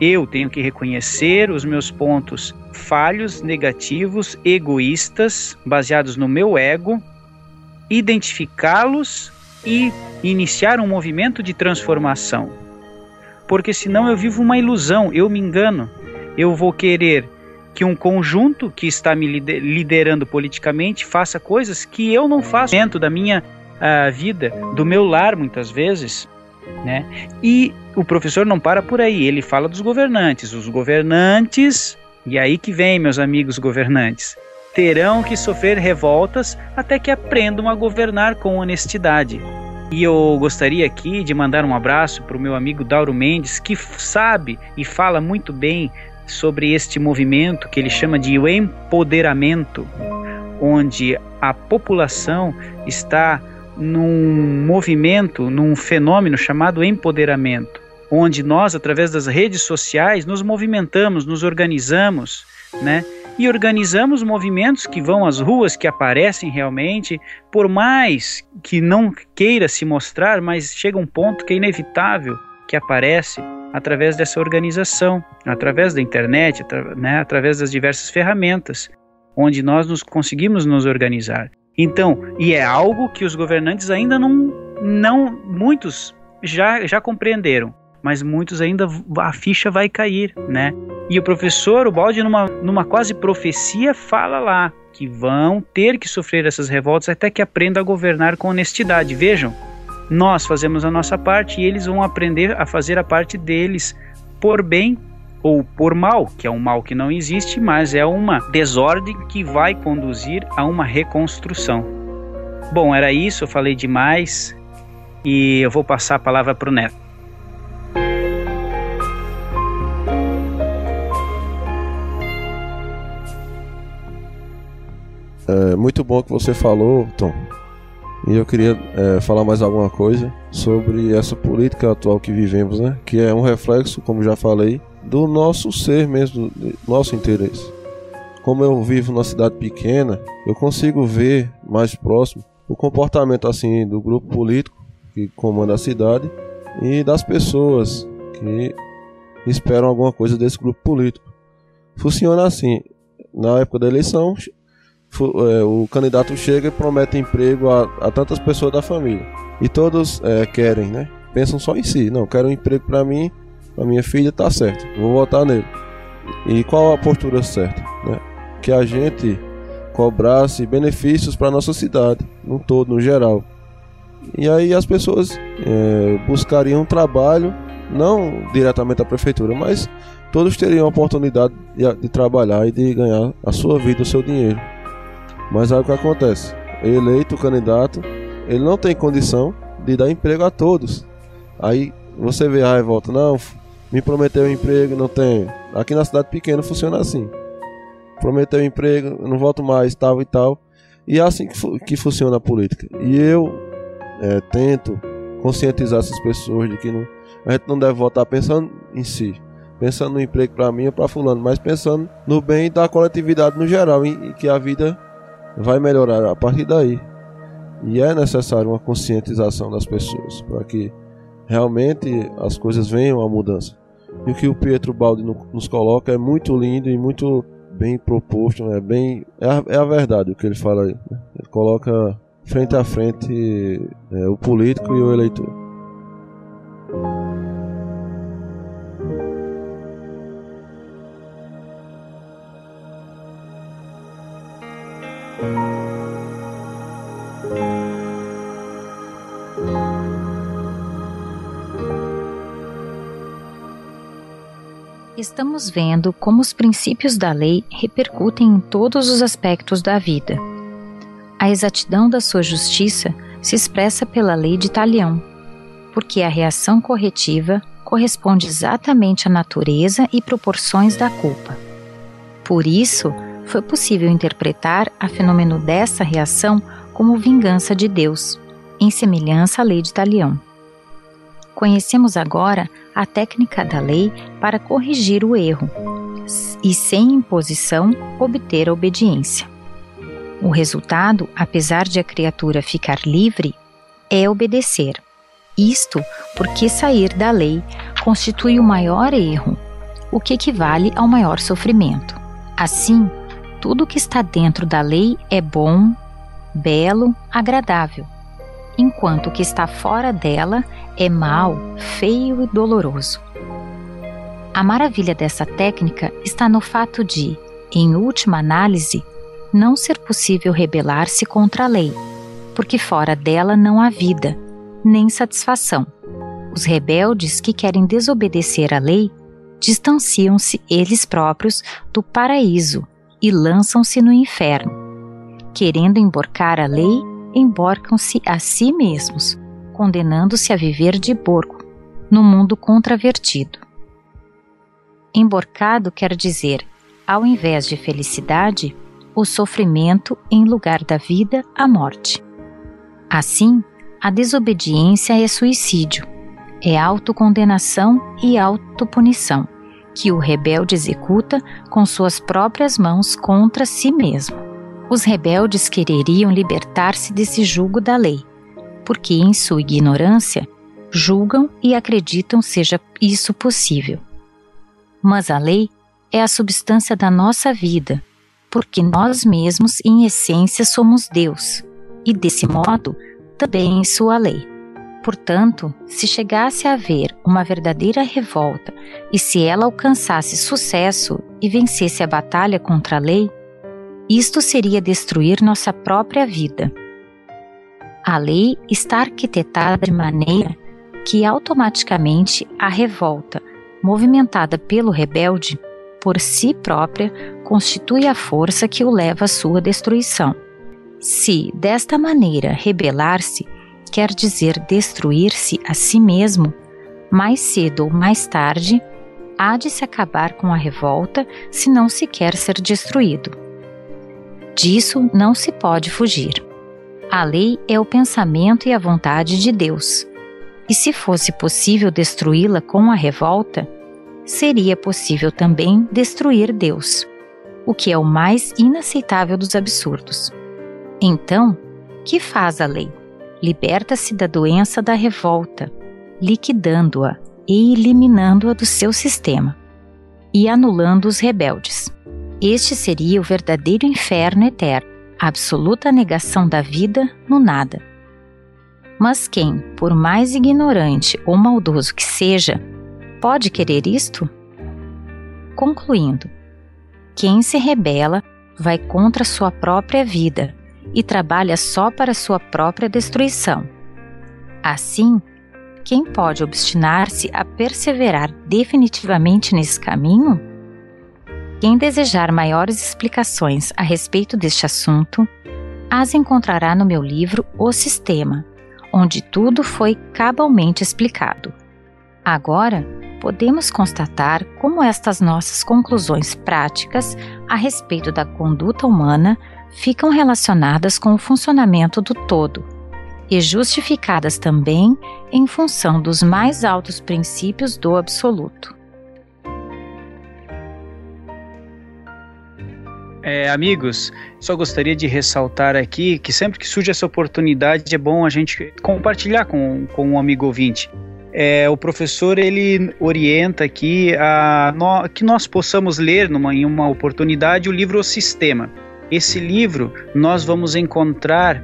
Eu tenho que reconhecer os meus pontos falhos, negativos, egoístas, baseados no meu ego, identificá-los e iniciar um movimento de transformação. Porque senão eu vivo uma ilusão, eu me engano. Eu vou querer que um conjunto que está me liderando politicamente faça coisas que eu não faço dentro da minha uh, vida, do meu lar muitas vezes, né? E o professor não para por aí, ele fala dos governantes. Os governantes, e aí que vem, meus amigos governantes, terão que sofrer revoltas até que aprendam a governar com honestidade. E eu gostaria aqui de mandar um abraço para o meu amigo Dauro Mendes, que sabe e fala muito bem sobre este movimento que ele chama de empoderamento, onde a população está num movimento, num fenômeno chamado empoderamento, onde nós, através das redes sociais, nos movimentamos, nos organizamos, né? E organizamos movimentos que vão às ruas, que aparecem realmente, por mais que não queira se mostrar, mas chega um ponto que é inevitável que aparece através dessa organização, através da internet, né, através das diversas ferramentas, onde nós nos conseguimos nos organizar. Então, e é algo que os governantes ainda não, não muitos já, já compreenderam, mas muitos ainda a ficha vai cair, né? E o professor, o Balde, numa, numa quase profecia, fala lá que vão ter que sofrer essas revoltas até que aprendam a governar com honestidade. Vejam, nós fazemos a nossa parte e eles vão aprender a fazer a parte deles por bem ou por mal, que é um mal que não existe, mas é uma desordem que vai conduzir a uma reconstrução. Bom, era isso, eu falei demais e eu vou passar a palavra para o Neto. É muito bom que você falou, Tom. E eu queria é, falar mais alguma coisa sobre essa política atual que vivemos, né? Que é um reflexo, como já falei, do nosso ser mesmo, do nosso interesse. Como eu vivo numa cidade pequena, eu consigo ver mais próximo o comportamento assim do grupo político que comanda a cidade e das pessoas que esperam alguma coisa desse grupo político. Funciona assim: na época da eleição, é, o candidato chega e promete emprego a, a tantas pessoas da família e todos é, querem, né? Pensam só em si: não, quero um emprego para mim a minha filha, tá certo, vou votar nele. E qual a postura certa? Né? Que a gente cobrasse benefícios para nossa cidade, no todo, no geral. E aí as pessoas é, buscariam trabalho, não diretamente a prefeitura, mas todos teriam a oportunidade de, de, trabalhar e de ganhar a sua vida, o seu dinheiro. Mas aí o que acontece? Eleito o candidato, ele não tem condição de dar emprego a todos. Aí você vê a revolta, não, me prometeu um emprego, não tenho. Aqui na cidade pequena funciona assim. Prometeu um emprego, não volto mais, tal e tal. E é assim que, fu que funciona a política. E eu é, tento conscientizar essas pessoas de que não, a gente não deve votar pensando em si, pensando no emprego para mim ou para fulano, mas pensando no bem da coletividade no geral e, que a vida vai melhorar a partir daí. E é necessário uma conscientização das pessoas para que realmente as coisas venham à mudança. E o que o Pietro Baldi nos coloca é muito lindo e muito bem proposto, é bem é a, é a verdade o que ele fala aí. Né? Ele coloca frente a frente é, o político e o eleitor. Estamos vendo como os princípios da lei repercutem em todos os aspectos da vida. A exatidão da sua justiça se expressa pela lei de Talião, porque a reação corretiva corresponde exatamente à natureza e proporções da culpa. Por isso, foi possível interpretar a fenômeno dessa reação como vingança de Deus, em semelhança à lei de Talião. Conhecemos agora a técnica da lei para corrigir o erro e, sem imposição, obter a obediência. O resultado, apesar de a criatura ficar livre, é obedecer. Isto porque sair da lei constitui o maior erro, o que equivale ao maior sofrimento. Assim, tudo que está dentro da lei é bom, belo, agradável enquanto o que está fora dela é mau, feio e doloroso. A maravilha dessa técnica está no fato de, em última análise, não ser possível rebelar-se contra a lei, porque fora dela não há vida, nem satisfação. Os rebeldes que querem desobedecer à lei distanciam-se eles próprios do paraíso e lançam-se no inferno, querendo emborcar a lei emborcam-se a si mesmos, condenando-se a viver de porco, no mundo contravertido. Emborcado quer dizer, ao invés de felicidade, o sofrimento em lugar da vida, a morte. Assim, a desobediência é suicídio, é autocondenação e autopunição, que o rebelde executa com suas próprias mãos contra si mesmo. Os rebeldes quereriam libertar-se desse jugo da lei, porque em sua ignorância julgam e acreditam seja isso possível. Mas a lei é a substância da nossa vida, porque nós mesmos, em essência, somos Deus, e desse modo também em sua lei. Portanto, se chegasse a haver uma verdadeira revolta e se ela alcançasse sucesso e vencesse a batalha contra a lei, isto seria destruir nossa própria vida. A lei está arquitetada de maneira que automaticamente a revolta, movimentada pelo rebelde, por si própria, constitui a força que o leva à sua destruição. Se, desta maneira, rebelar-se quer dizer destruir-se a si mesmo, mais cedo ou mais tarde, há de se acabar com a revolta se não se quer ser destruído. Disso não se pode fugir. A lei é o pensamento e a vontade de Deus. E se fosse possível destruí-la com a revolta, seria possível também destruir Deus, o que é o mais inaceitável dos absurdos. Então, que faz a lei? Liberta-se da doença da revolta, liquidando-a e eliminando-a do seu sistema, e anulando os rebeldes. Este seria o verdadeiro inferno eterno, a absoluta negação da vida no nada. Mas quem, por mais ignorante ou maldoso que seja, pode querer isto? Concluindo, quem se rebela vai contra sua própria vida e trabalha só para sua própria destruição. Assim, quem pode obstinar-se a perseverar definitivamente nesse caminho? Quem desejar maiores explicações a respeito deste assunto, as encontrará no meu livro O Sistema, onde tudo foi cabalmente explicado. Agora, podemos constatar como estas nossas conclusões práticas a respeito da conduta humana ficam relacionadas com o funcionamento do todo e justificadas também em função dos mais altos princípios do absoluto. É, amigos, só gostaria de ressaltar aqui que sempre que surge essa oportunidade é bom a gente compartilhar com, com um amigo ouvinte. é, o professor ele orienta aqui a, no, que nós possamos ler numa, em uma oportunidade o livro O Sistema. Esse livro nós vamos encontrar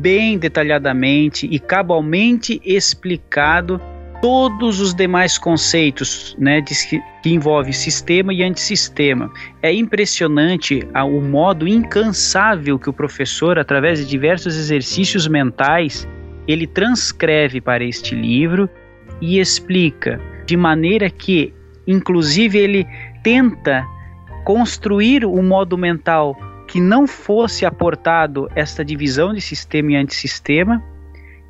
bem detalhadamente e cabalmente explicado todos os demais conceitos né, de, que, que envolve sistema e antissistema. É impressionante o modo incansável que o professor, através de diversos exercícios mentais, ele transcreve para este livro e explica de maneira que, inclusive, ele tenta construir um modo mental que não fosse aportado esta divisão de sistema e antissistema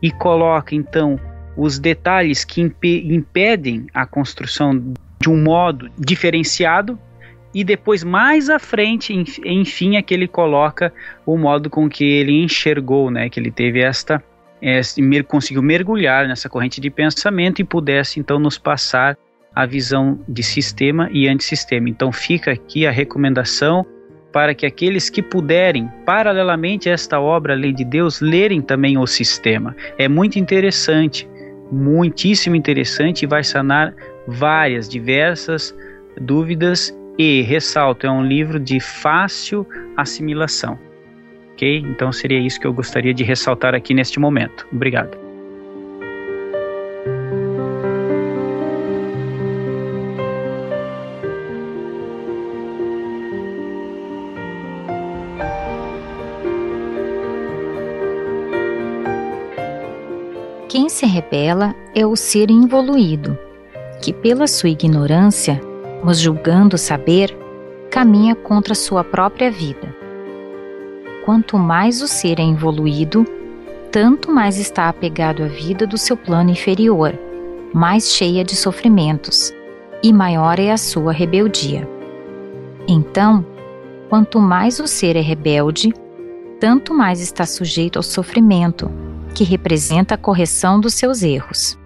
e coloca então os detalhes que imp impedem a construção de um modo diferenciado e depois mais à frente, enfim, é que ele coloca o modo com que ele enxergou, né, que ele teve esta conseguiu mergulhar nessa corrente de pensamento e pudesse então nos passar a visão de sistema e antissistema. Então fica aqui a recomendação para que aqueles que puderem, paralelamente a esta obra, a Lei de Deus, lerem também o sistema. É muito interessante, muitíssimo interessante e vai sanar várias, diversas dúvidas e, ressalto, é um livro de fácil assimilação ok? Então seria isso que eu gostaria de ressaltar aqui neste momento. Obrigado. Rebela é o ser involuído, que pela sua ignorância, mas julgando saber, caminha contra sua própria vida quanto mais o ser é evoluído, tanto mais está apegado à vida do seu plano inferior, mais cheia de sofrimentos, e maior é a sua rebeldia. Então, quanto mais o ser é rebelde, tanto mais está sujeito ao sofrimento, que representa a correção dos seus erros.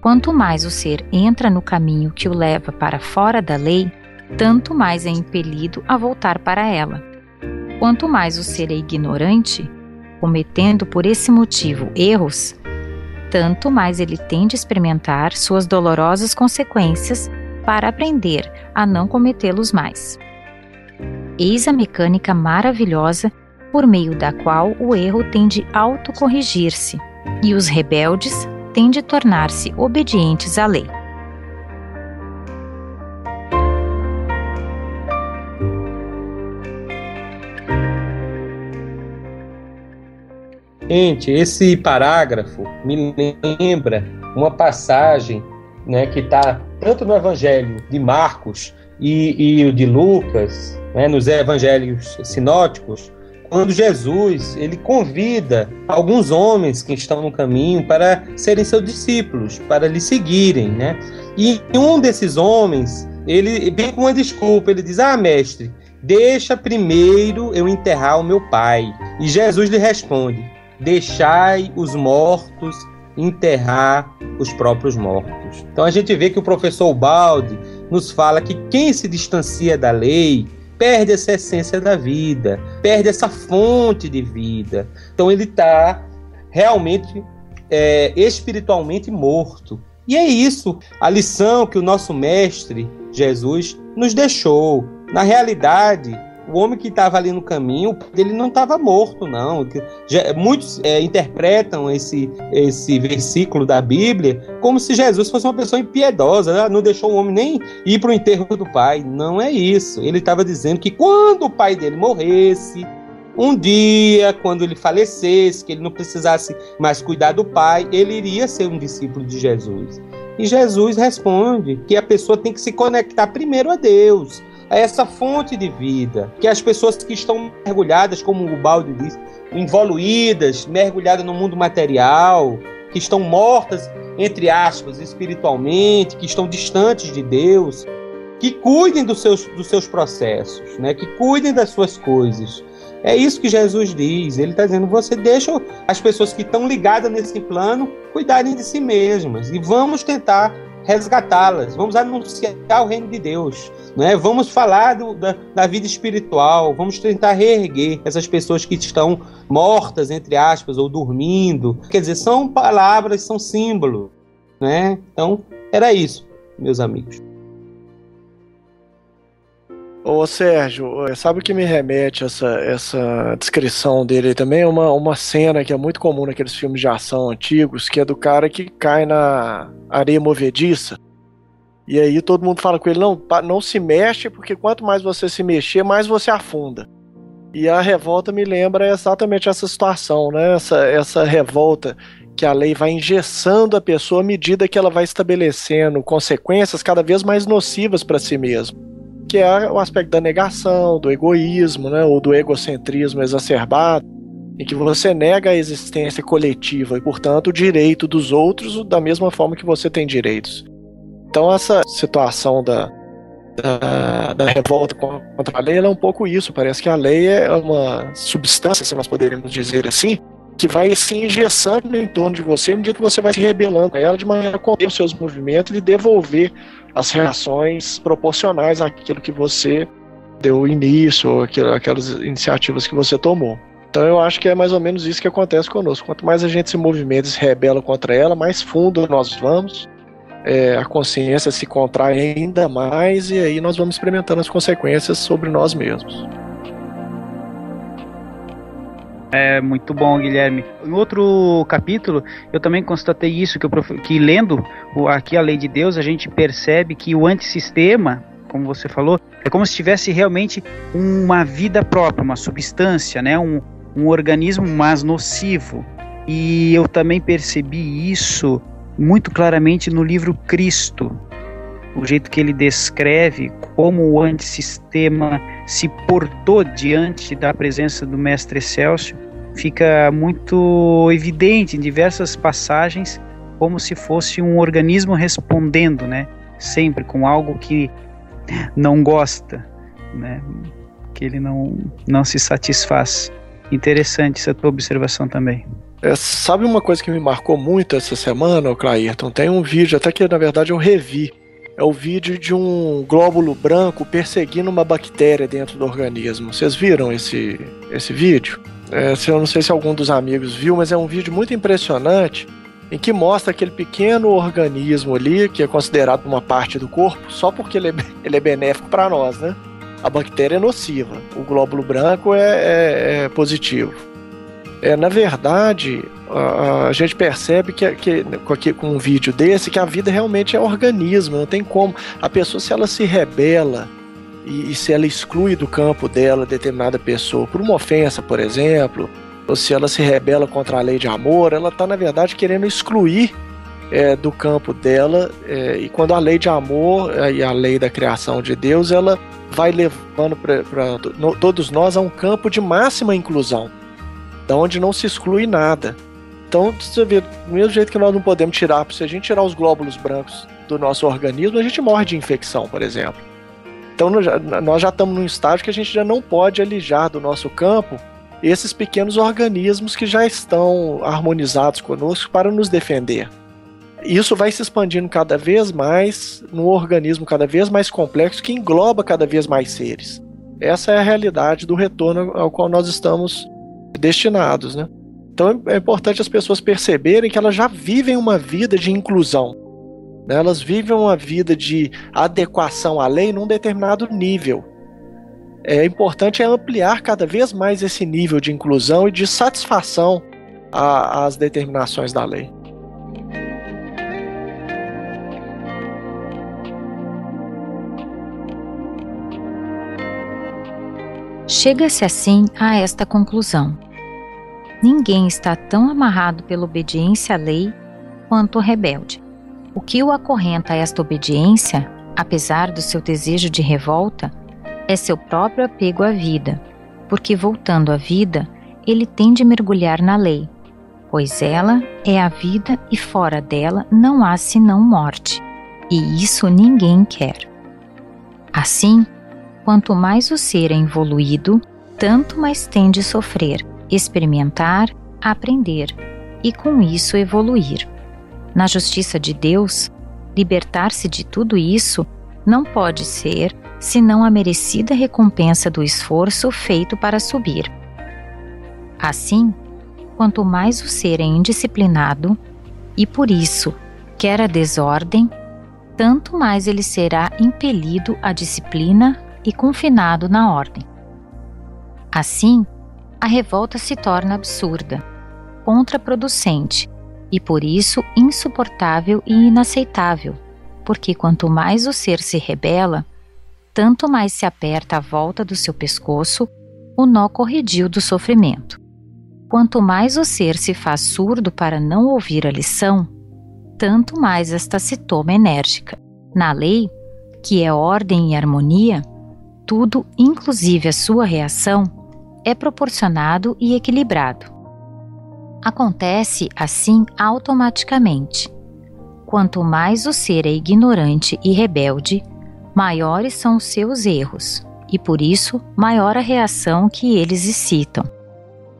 Quanto mais o ser entra no caminho que o leva para fora da lei, tanto mais é impelido a voltar para ela Quanto mais o ser é ignorante, cometendo por esse motivo erros, tanto mais ele tende a experimentar suas dolorosas consequências para aprender a não cometê-los mais. Eis a mecânica maravilhosa por meio da qual o erro tende a autocorrigir-se e os rebeldes tendem a tornar-se obedientes à lei. Gente, esse parágrafo me lembra uma passagem né, que está tanto no Evangelho de Marcos e, e o de Lucas, né, nos evangelhos sinóticos, quando Jesus ele convida alguns homens que estão no caminho para serem seus discípulos, para lhe seguirem, né? E um desses homens, ele vem com uma desculpa, ele diz: "Ah, mestre, deixa primeiro eu enterrar o meu pai". E Jesus lhe responde: deixai os mortos enterrar os próprios mortos. Então a gente vê que o professor Balde nos fala que quem se distancia da lei perde essa essência da vida, perde essa fonte de vida. Então ele está realmente é, espiritualmente morto. E é isso, a lição que o nosso mestre Jesus nos deixou. Na realidade, o homem que estava ali no caminho, ele não estava morto, não. Já, muitos é, interpretam esse, esse versículo da Bíblia como se Jesus fosse uma pessoa impiedosa, né? não deixou o homem nem ir para o enterro do pai. Não é isso. Ele estava dizendo que quando o pai dele morresse, um dia, quando ele falecesse, que ele não precisasse mais cuidar do pai, ele iria ser um discípulo de Jesus. E Jesus responde que a pessoa tem que se conectar primeiro a Deus a essa fonte de vida, que as pessoas que estão mergulhadas, como o Balde diz, evoluídas, mergulhadas no mundo material, que estão mortas, entre aspas, espiritualmente, que estão distantes de Deus, que cuidem dos seus, dos seus processos, né? que cuidem das suas coisas. É isso que Jesus diz. Ele está dizendo: você deixa as pessoas que estão ligadas nesse plano cuidarem de si mesmas e vamos tentar resgatá-las, vamos anunciar o reino de Deus, né? vamos falar do, da, da, vida espiritual, vamos tentar reerguer essas pessoas que estão mortas, entre aspas, ou dormindo. Quer dizer, são palavras, são símbolos. né? Então, era isso, meus amigos. Ô Sérgio, sabe o que me remete essa, essa descrição dele também? É uma, uma cena que é muito comum naqueles filmes de ação antigos, que é do cara que cai na areia movediça. E aí todo mundo fala com ele, não, não se mexe, porque quanto mais você se mexer, mais você afunda. E a revolta me lembra exatamente essa situação, né? Essa, essa revolta que a lei vai engessando a pessoa à medida que ela vai estabelecendo consequências cada vez mais nocivas para si mesmo. Que é o aspecto da negação, do egoísmo, né? ou do egocentrismo exacerbado, em que você nega a existência coletiva e, portanto, o direito dos outros da mesma forma que você tem direitos. Então, essa situação da, da, da, revolta contra a lei é um pouco isso. Parece que a lei é uma substância, se nós poderíamos dizer assim, que vai se engessando em torno de você à medida que você vai se rebelando a ela de maneira a os seus movimentos e devolver as reações proporcionais àquilo que você deu início, ou aquelas iniciativas que você tomou. Então eu acho que é mais ou menos isso que acontece conosco. Quanto mais a gente se movimenta e se rebela contra ela, mais fundo nós vamos, é, a consciência se contrai ainda mais e aí nós vamos experimentando as consequências sobre nós mesmos. É muito bom, Guilherme. Em outro capítulo, eu também constatei isso, que, eu, que lendo aqui a lei de Deus, a gente percebe que o antissistema, como você falou, é como se tivesse realmente uma vida própria, uma substância, né? um, um organismo mais nocivo. E eu também percebi isso muito claramente no livro Cristo, o jeito que ele descreve como o antissistema se portou diante da presença do Mestre Celso, fica muito evidente em diversas passagens como se fosse um organismo respondendo, né? Sempre com algo que não gosta, né? Que ele não, não se satisfaz. Interessante essa tua observação também. É, sabe uma coisa que me marcou muito essa semana, Clairton? Tem um vídeo, até que na verdade eu revi. É o vídeo de um glóbulo branco perseguindo uma bactéria dentro do organismo. Vocês viram esse, esse vídeo? É, eu não sei se algum dos amigos viu, mas é um vídeo muito impressionante em que mostra aquele pequeno organismo ali, que é considerado uma parte do corpo, só porque ele é, ele é benéfico para nós, né? A bactéria é nociva, o glóbulo branco é, é, é positivo. É, na verdade, a, a gente percebe que, que, com um vídeo desse que a vida realmente é organismo, não tem como. A pessoa, se ela se rebela e, e se ela exclui do campo dela determinada pessoa por uma ofensa, por exemplo, ou se ela se rebela contra a lei de amor, ela está, na verdade, querendo excluir é, do campo dela. É, e quando a lei de amor é, e a lei da criação de Deus, ela vai levando para todos nós a um campo de máxima inclusão da onde não se exclui nada. Então, você vê, do mesmo jeito que nós não podemos tirar, se a gente tirar os glóbulos brancos do nosso organismo, a gente morre de infecção, por exemplo. Então, nós já estamos num estágio que a gente já não pode alijar do nosso campo esses pequenos organismos que já estão harmonizados conosco para nos defender. Isso vai se expandindo cada vez mais num organismo cada vez mais complexo que engloba cada vez mais seres. Essa é a realidade do retorno ao qual nós estamos destinados, né? Então é importante as pessoas perceberem que elas já vivem uma vida de inclusão. Né? Elas vivem uma vida de adequação à lei num determinado nível. É importante é ampliar cada vez mais esse nível de inclusão e de satisfação às determinações da lei. Chega-se assim a esta conclusão: ninguém está tão amarrado pela obediência à lei quanto o rebelde. O que o acorrenta a esta obediência, apesar do seu desejo de revolta, é seu próprio apego à vida, porque voltando à vida, ele tem de mergulhar na lei, pois ela é a vida e fora dela não há senão morte, e isso ninguém quer. Assim, Quanto mais o ser é evoluído, tanto mais tem de sofrer, experimentar, aprender e com isso evoluir. Na justiça de Deus, libertar-se de tudo isso não pode ser senão a merecida recompensa do esforço feito para subir. Assim, quanto mais o ser é indisciplinado, e por isso quer a desordem, tanto mais ele será impelido à disciplina e confinado na ordem. Assim, a revolta se torna absurda, contraproducente e por isso insuportável e inaceitável, porque quanto mais o ser se rebela, tanto mais se aperta à volta do seu pescoço o nó corredio do sofrimento. Quanto mais o ser se faz surdo para não ouvir a lição, tanto mais esta se toma enérgica. Na lei, que é ordem e harmonia, tudo, inclusive a sua reação, é proporcionado e equilibrado. Acontece assim automaticamente. Quanto mais o ser é ignorante e rebelde, maiores são os seus erros, e por isso maior a reação que eles excitam.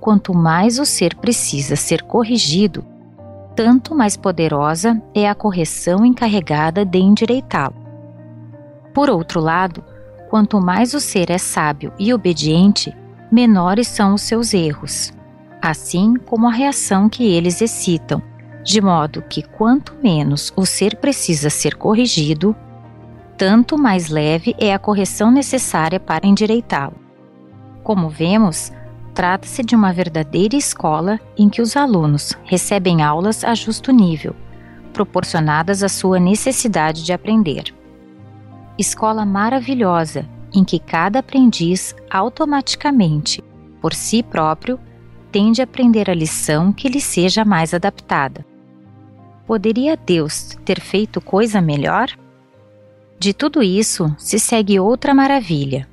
Quanto mais o ser precisa ser corrigido, tanto mais poderosa é a correção encarregada de endireitá-lo. Por outro lado, quanto mais o ser é sábio e obediente, menores são os seus erros, assim como a reação que eles excitam, de modo que quanto menos o ser precisa ser corrigido, tanto mais leve é a correção necessária para endireitá-lo. Como vemos, trata-se de uma verdadeira escola em que os alunos recebem aulas a justo nível, proporcionadas à sua necessidade de aprender. Escola maravilhosa em que cada aprendiz automaticamente, por si próprio, tende a aprender a lição que lhe seja mais adaptada. Poderia Deus ter feito coisa melhor? De tudo isso se segue outra maravilha.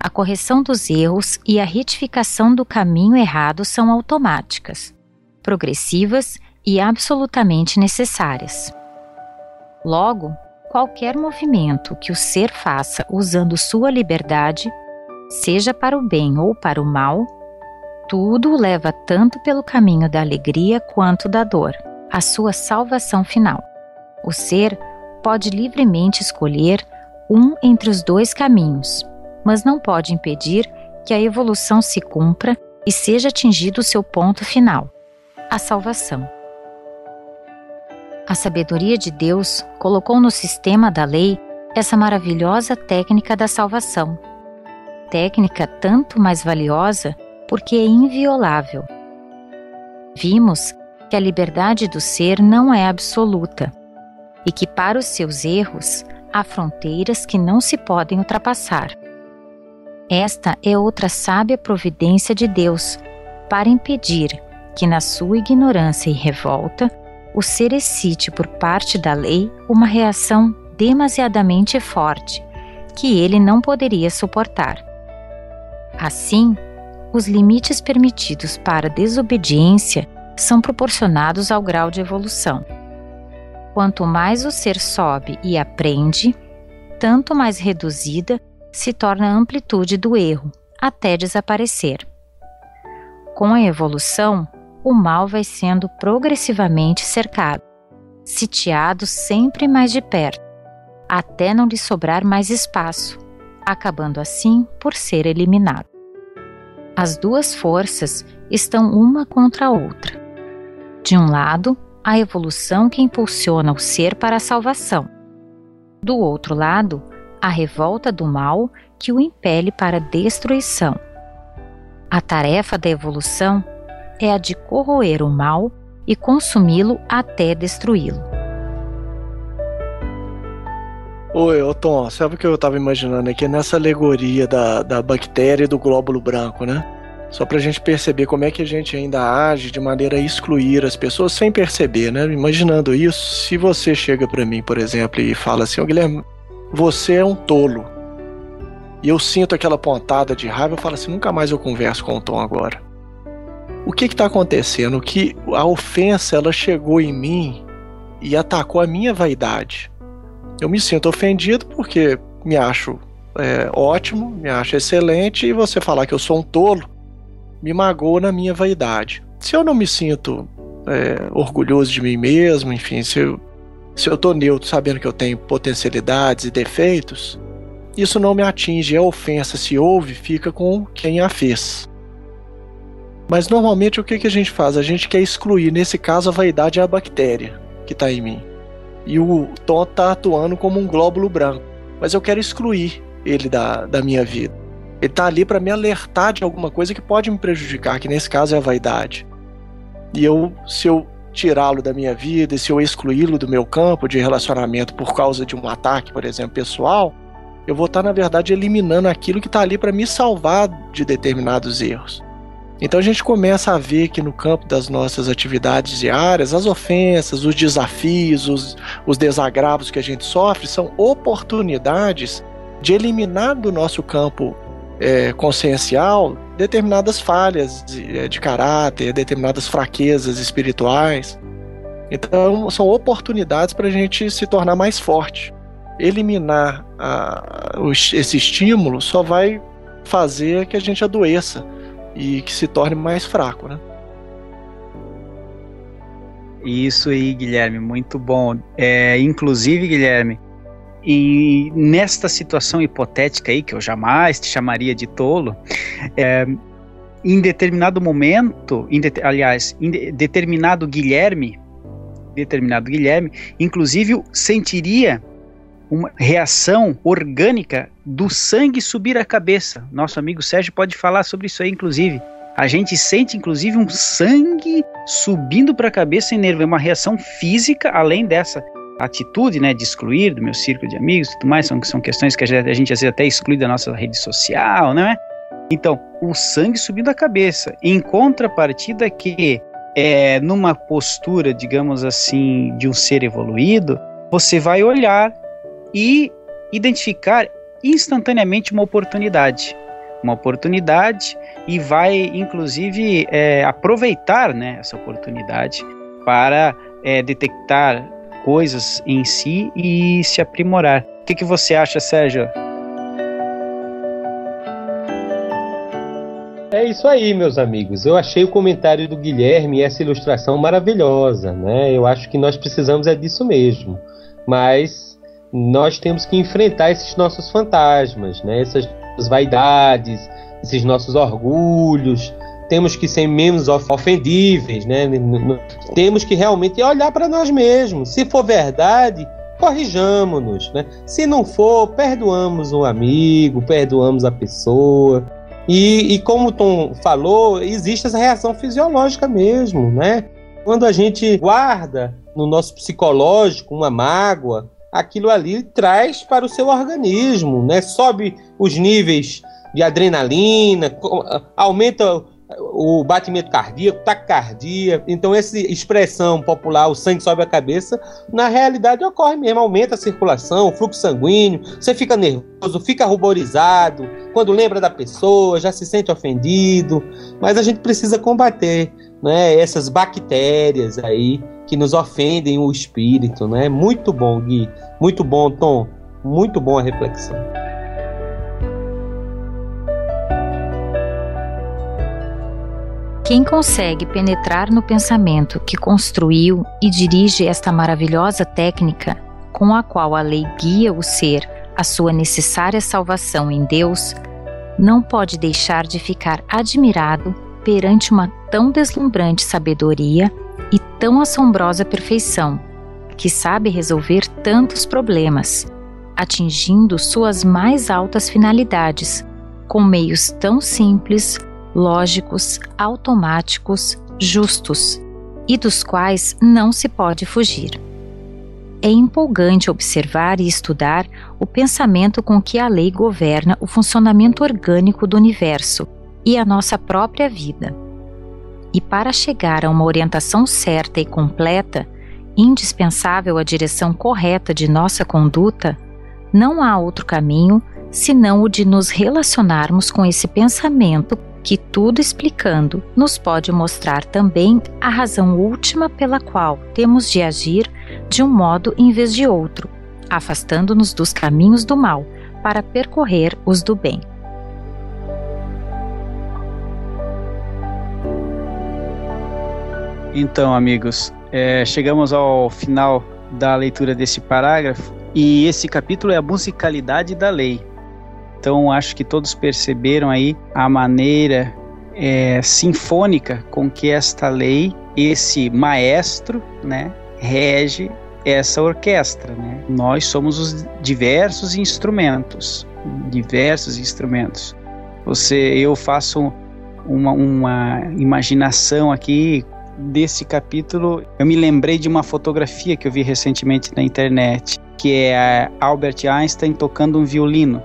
A correção dos erros e a retificação do caminho errado são automáticas, progressivas e absolutamente necessárias. Logo, qualquer movimento que o ser faça usando sua liberdade, seja para o bem ou para o mal, tudo o leva tanto pelo caminho da alegria quanto da dor, a sua salvação final. O ser pode livremente escolher um entre os dois caminhos, mas não pode impedir que a evolução se cumpra e seja atingido o seu ponto final, a salvação. A sabedoria de Deus colocou no sistema da lei essa maravilhosa técnica da salvação. Técnica tanto mais valiosa porque é inviolável. Vimos que a liberdade do ser não é absoluta e que para os seus erros há fronteiras que não se podem ultrapassar. Esta é outra sábia providência de Deus para impedir que, na sua ignorância e revolta, o ser excite por parte da lei uma reação demasiadamente forte que ele não poderia suportar. Assim, os limites permitidos para desobediência são proporcionados ao grau de evolução. Quanto mais o ser sobe e aprende, tanto mais reduzida se torna a amplitude do erro, até desaparecer. Com a evolução, o mal vai sendo progressivamente cercado, sitiado sempre mais de perto, até não lhe sobrar mais espaço, acabando assim por ser eliminado. As duas forças estão uma contra a outra. De um lado, a evolução que impulsiona o ser para a salvação. Do outro lado, a revolta do mal que o impele para a destruição. A tarefa da evolução é a de corroer o mal e consumi-lo até destruí-lo. Oi, ô Tom, sabe o que eu estava imaginando aqui nessa alegoria da, da bactéria e do glóbulo branco, né? Só para a gente perceber como é que a gente ainda age de maneira a excluir as pessoas sem perceber, né? Imaginando isso, se você chega para mim, por exemplo, e fala assim: oh, Guilherme, você é um tolo. E eu sinto aquela pontada de raiva, eu falo assim: nunca mais eu converso com o Tom agora. O que está acontecendo? Que a ofensa ela chegou em mim e atacou a minha vaidade. Eu me sinto ofendido porque me acho é, ótimo, me acho excelente, e você falar que eu sou um tolo me magoa na minha vaidade. Se eu não me sinto é, orgulhoso de mim mesmo, enfim, se eu, se eu tô neutro sabendo que eu tenho potencialidades e defeitos, isso não me atinge. A ofensa, se houve, fica com quem a fez. Mas normalmente o que, que a gente faz? A gente quer excluir, nesse caso, a vaidade é a bactéria que está em mim. e o Tom tá atuando como um glóbulo branco. Mas eu quero excluir ele da, da minha vida. Ele tá ali para me alertar de alguma coisa que pode me prejudicar, que nesse caso é a vaidade. E eu, se eu tirá-lo da minha vida, se eu excluí-lo do meu campo de relacionamento por causa de um ataque, por exemplo, pessoal, eu vou estar, na verdade, eliminando aquilo que está ali para me salvar de determinados erros. Então a gente começa a ver que no campo das nossas atividades diárias, as ofensas, os desafios, os, os desagravos que a gente sofre são oportunidades de eliminar do nosso campo é, consciencial determinadas falhas de, é, de caráter, determinadas fraquezas espirituais. Então são oportunidades para a gente se tornar mais forte. Eliminar a, esse estímulo só vai fazer que a gente adoeça e que se torne mais fraco, né? Isso aí, Guilherme, muito bom. É, inclusive, Guilherme, e nesta situação hipotética aí, que eu jamais te chamaria de tolo, é, em determinado momento, em de, aliás, em de, determinado Guilherme, determinado Guilherme, inclusive sentiria uma reação orgânica do sangue subir a cabeça. Nosso amigo Sérgio pode falar sobre isso aí, inclusive. A gente sente, inclusive, um sangue subindo para a cabeça em nervo. É uma reação física, além dessa atitude, né, de excluir do meu círculo de amigos e tudo mais. São, são questões que a gente, a gente às vezes até exclui da nossa rede social, não é? Então, o sangue subindo a cabeça. Em contrapartida que, é, numa postura, digamos assim, de um ser evoluído, você vai olhar e identificar instantaneamente uma oportunidade. Uma oportunidade e vai, inclusive, é, aproveitar né, essa oportunidade para é, detectar coisas em si e se aprimorar. O que, que você acha, Sérgio? É isso aí, meus amigos. Eu achei o comentário do Guilherme e essa ilustração maravilhosa, né? Eu acho que nós precisamos é disso mesmo. Mas nós temos que enfrentar esses nossos fantasmas, né? essas vaidades, esses nossos orgulhos. Temos que ser menos ofendíveis, né? Temos que realmente olhar para nós mesmos. Se for verdade, corrijamos-nos, né? Se não for, perdoamos o um amigo, perdoamos a pessoa. E, e, como o Tom falou, existe essa reação fisiológica mesmo, né? Quando a gente guarda no nosso psicológico uma mágoa, aquilo ali traz para o seu organismo, né? Sobe os níveis de adrenalina, aumenta o batimento cardíaco, taquicardia. Então, essa expressão popular, o sangue sobe a cabeça, na realidade ocorre mesmo. Aumenta a circulação, o fluxo sanguíneo, você fica nervoso, fica ruborizado. Quando lembra da pessoa, já se sente ofendido. Mas a gente precisa combater né, essas bactérias aí que nos ofendem o espírito, né? Muito bom, Gui. Muito bom, Tom. Muito bom a reflexão. Quem consegue penetrar no pensamento que construiu e dirige esta maravilhosa técnica com a qual a lei guia o ser à sua necessária salvação em Deus, não pode deixar de ficar admirado perante uma tão deslumbrante sabedoria e tão assombrosa perfeição, que sabe resolver tantos problemas, atingindo suas mais altas finalidades, com meios tão simples, lógicos, automáticos, justos, e dos quais não se pode fugir. É empolgante observar e estudar o pensamento com que a lei governa o funcionamento orgânico do universo e a nossa própria vida e para chegar a uma orientação certa e completa, indispensável a direção correta de nossa conduta, não há outro caminho senão o de nos relacionarmos com esse pensamento que, tudo explicando, nos pode mostrar também a razão última pela qual temos de agir de um modo em vez de outro, afastando-nos dos caminhos do mal para percorrer os do bem. Então, amigos, é, chegamos ao final da leitura desse parágrafo e esse capítulo é a musicalidade da lei. Então, acho que todos perceberam aí a maneira é, sinfônica com que esta lei, esse maestro, né, rege essa orquestra, né? Nós somos os diversos instrumentos, diversos instrumentos. Você, eu faço uma, uma imaginação aqui desse capítulo. Eu me lembrei de uma fotografia que eu vi recentemente na internet, que é Albert Einstein tocando um violino.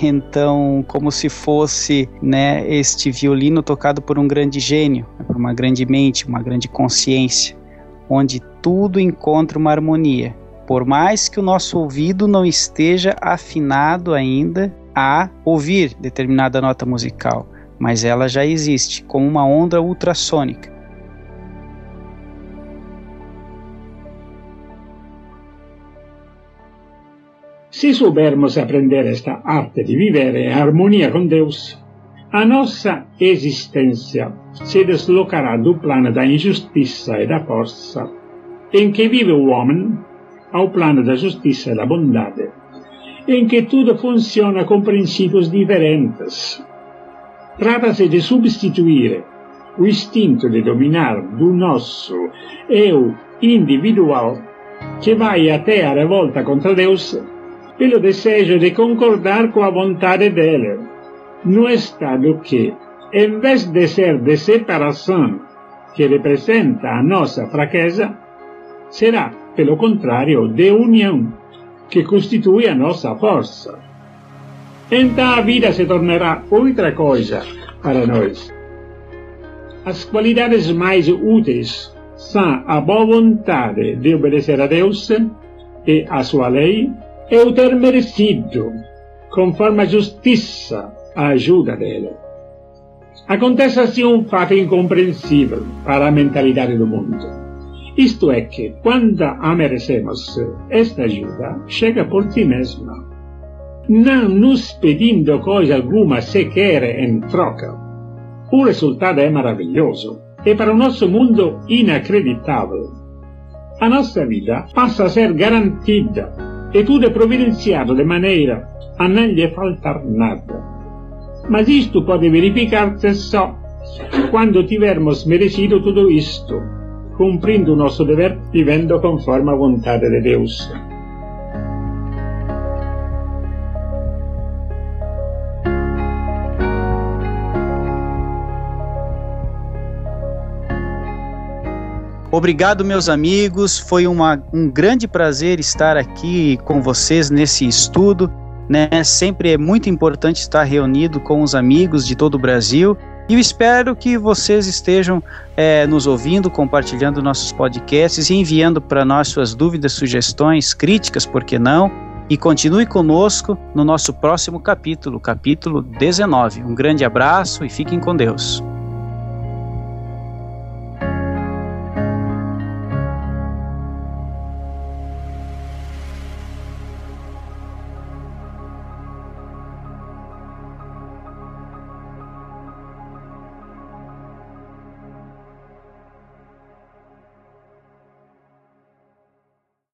Então, como se fosse, né, este violino tocado por um grande gênio, por uma grande mente, uma grande consciência onde tudo encontra uma harmonia. Por mais que o nosso ouvido não esteja afinado ainda a ouvir determinada nota musical, mas ela já existe como uma onda ultrassônica. Se soubermos aprender esta arte de viver em harmonia com Deus, a nossa existência se deslocará do plano da injustiça e da força, em que vive o homem, ao plano da justiça e da bondade, em que tudo funciona com princípios diferentes. Trata-se de substituir o instinto de dominar do nosso eu individual, que vai até a revolta contra Deus, pelo desejo de concordar com a vontade dele no estado que, em vez de ser de separação que representa a nossa fraqueza, será, pelo contrário, de união que constitui a nossa força. Então a vida se tornará outra coisa para nós. As qualidades mais úteis são a boa vontade de obedecer a Deus e a sua lei e o ter merecido, conforme a justiça a ajuda dele. Acontece assim um fato incompreensível para a mentalidade do mundo. Isto é que, quando a merecemos, esta ajuda chega por si mesma, não nos pedindo coisa alguma sequer em troca. O resultado é maravilhoso e para o nosso mundo inacreditável. A nossa vida passa a ser garantida e tudo é providenciado de maneira a não lhe faltar nada. Mas isto pode verificar-se só quando tivermos merecido tudo isto, cumprindo o nosso dever, vivendo conforme a vontade de Deus. Obrigado, meus amigos. Foi uma, um grande prazer estar aqui com vocês nesse estudo né? Sempre é muito importante estar reunido com os amigos de todo o Brasil. E eu espero que vocês estejam é, nos ouvindo, compartilhando nossos podcasts e enviando para nós suas dúvidas, sugestões, críticas, por que não? E continue conosco no nosso próximo capítulo, capítulo 19. Um grande abraço e fiquem com Deus.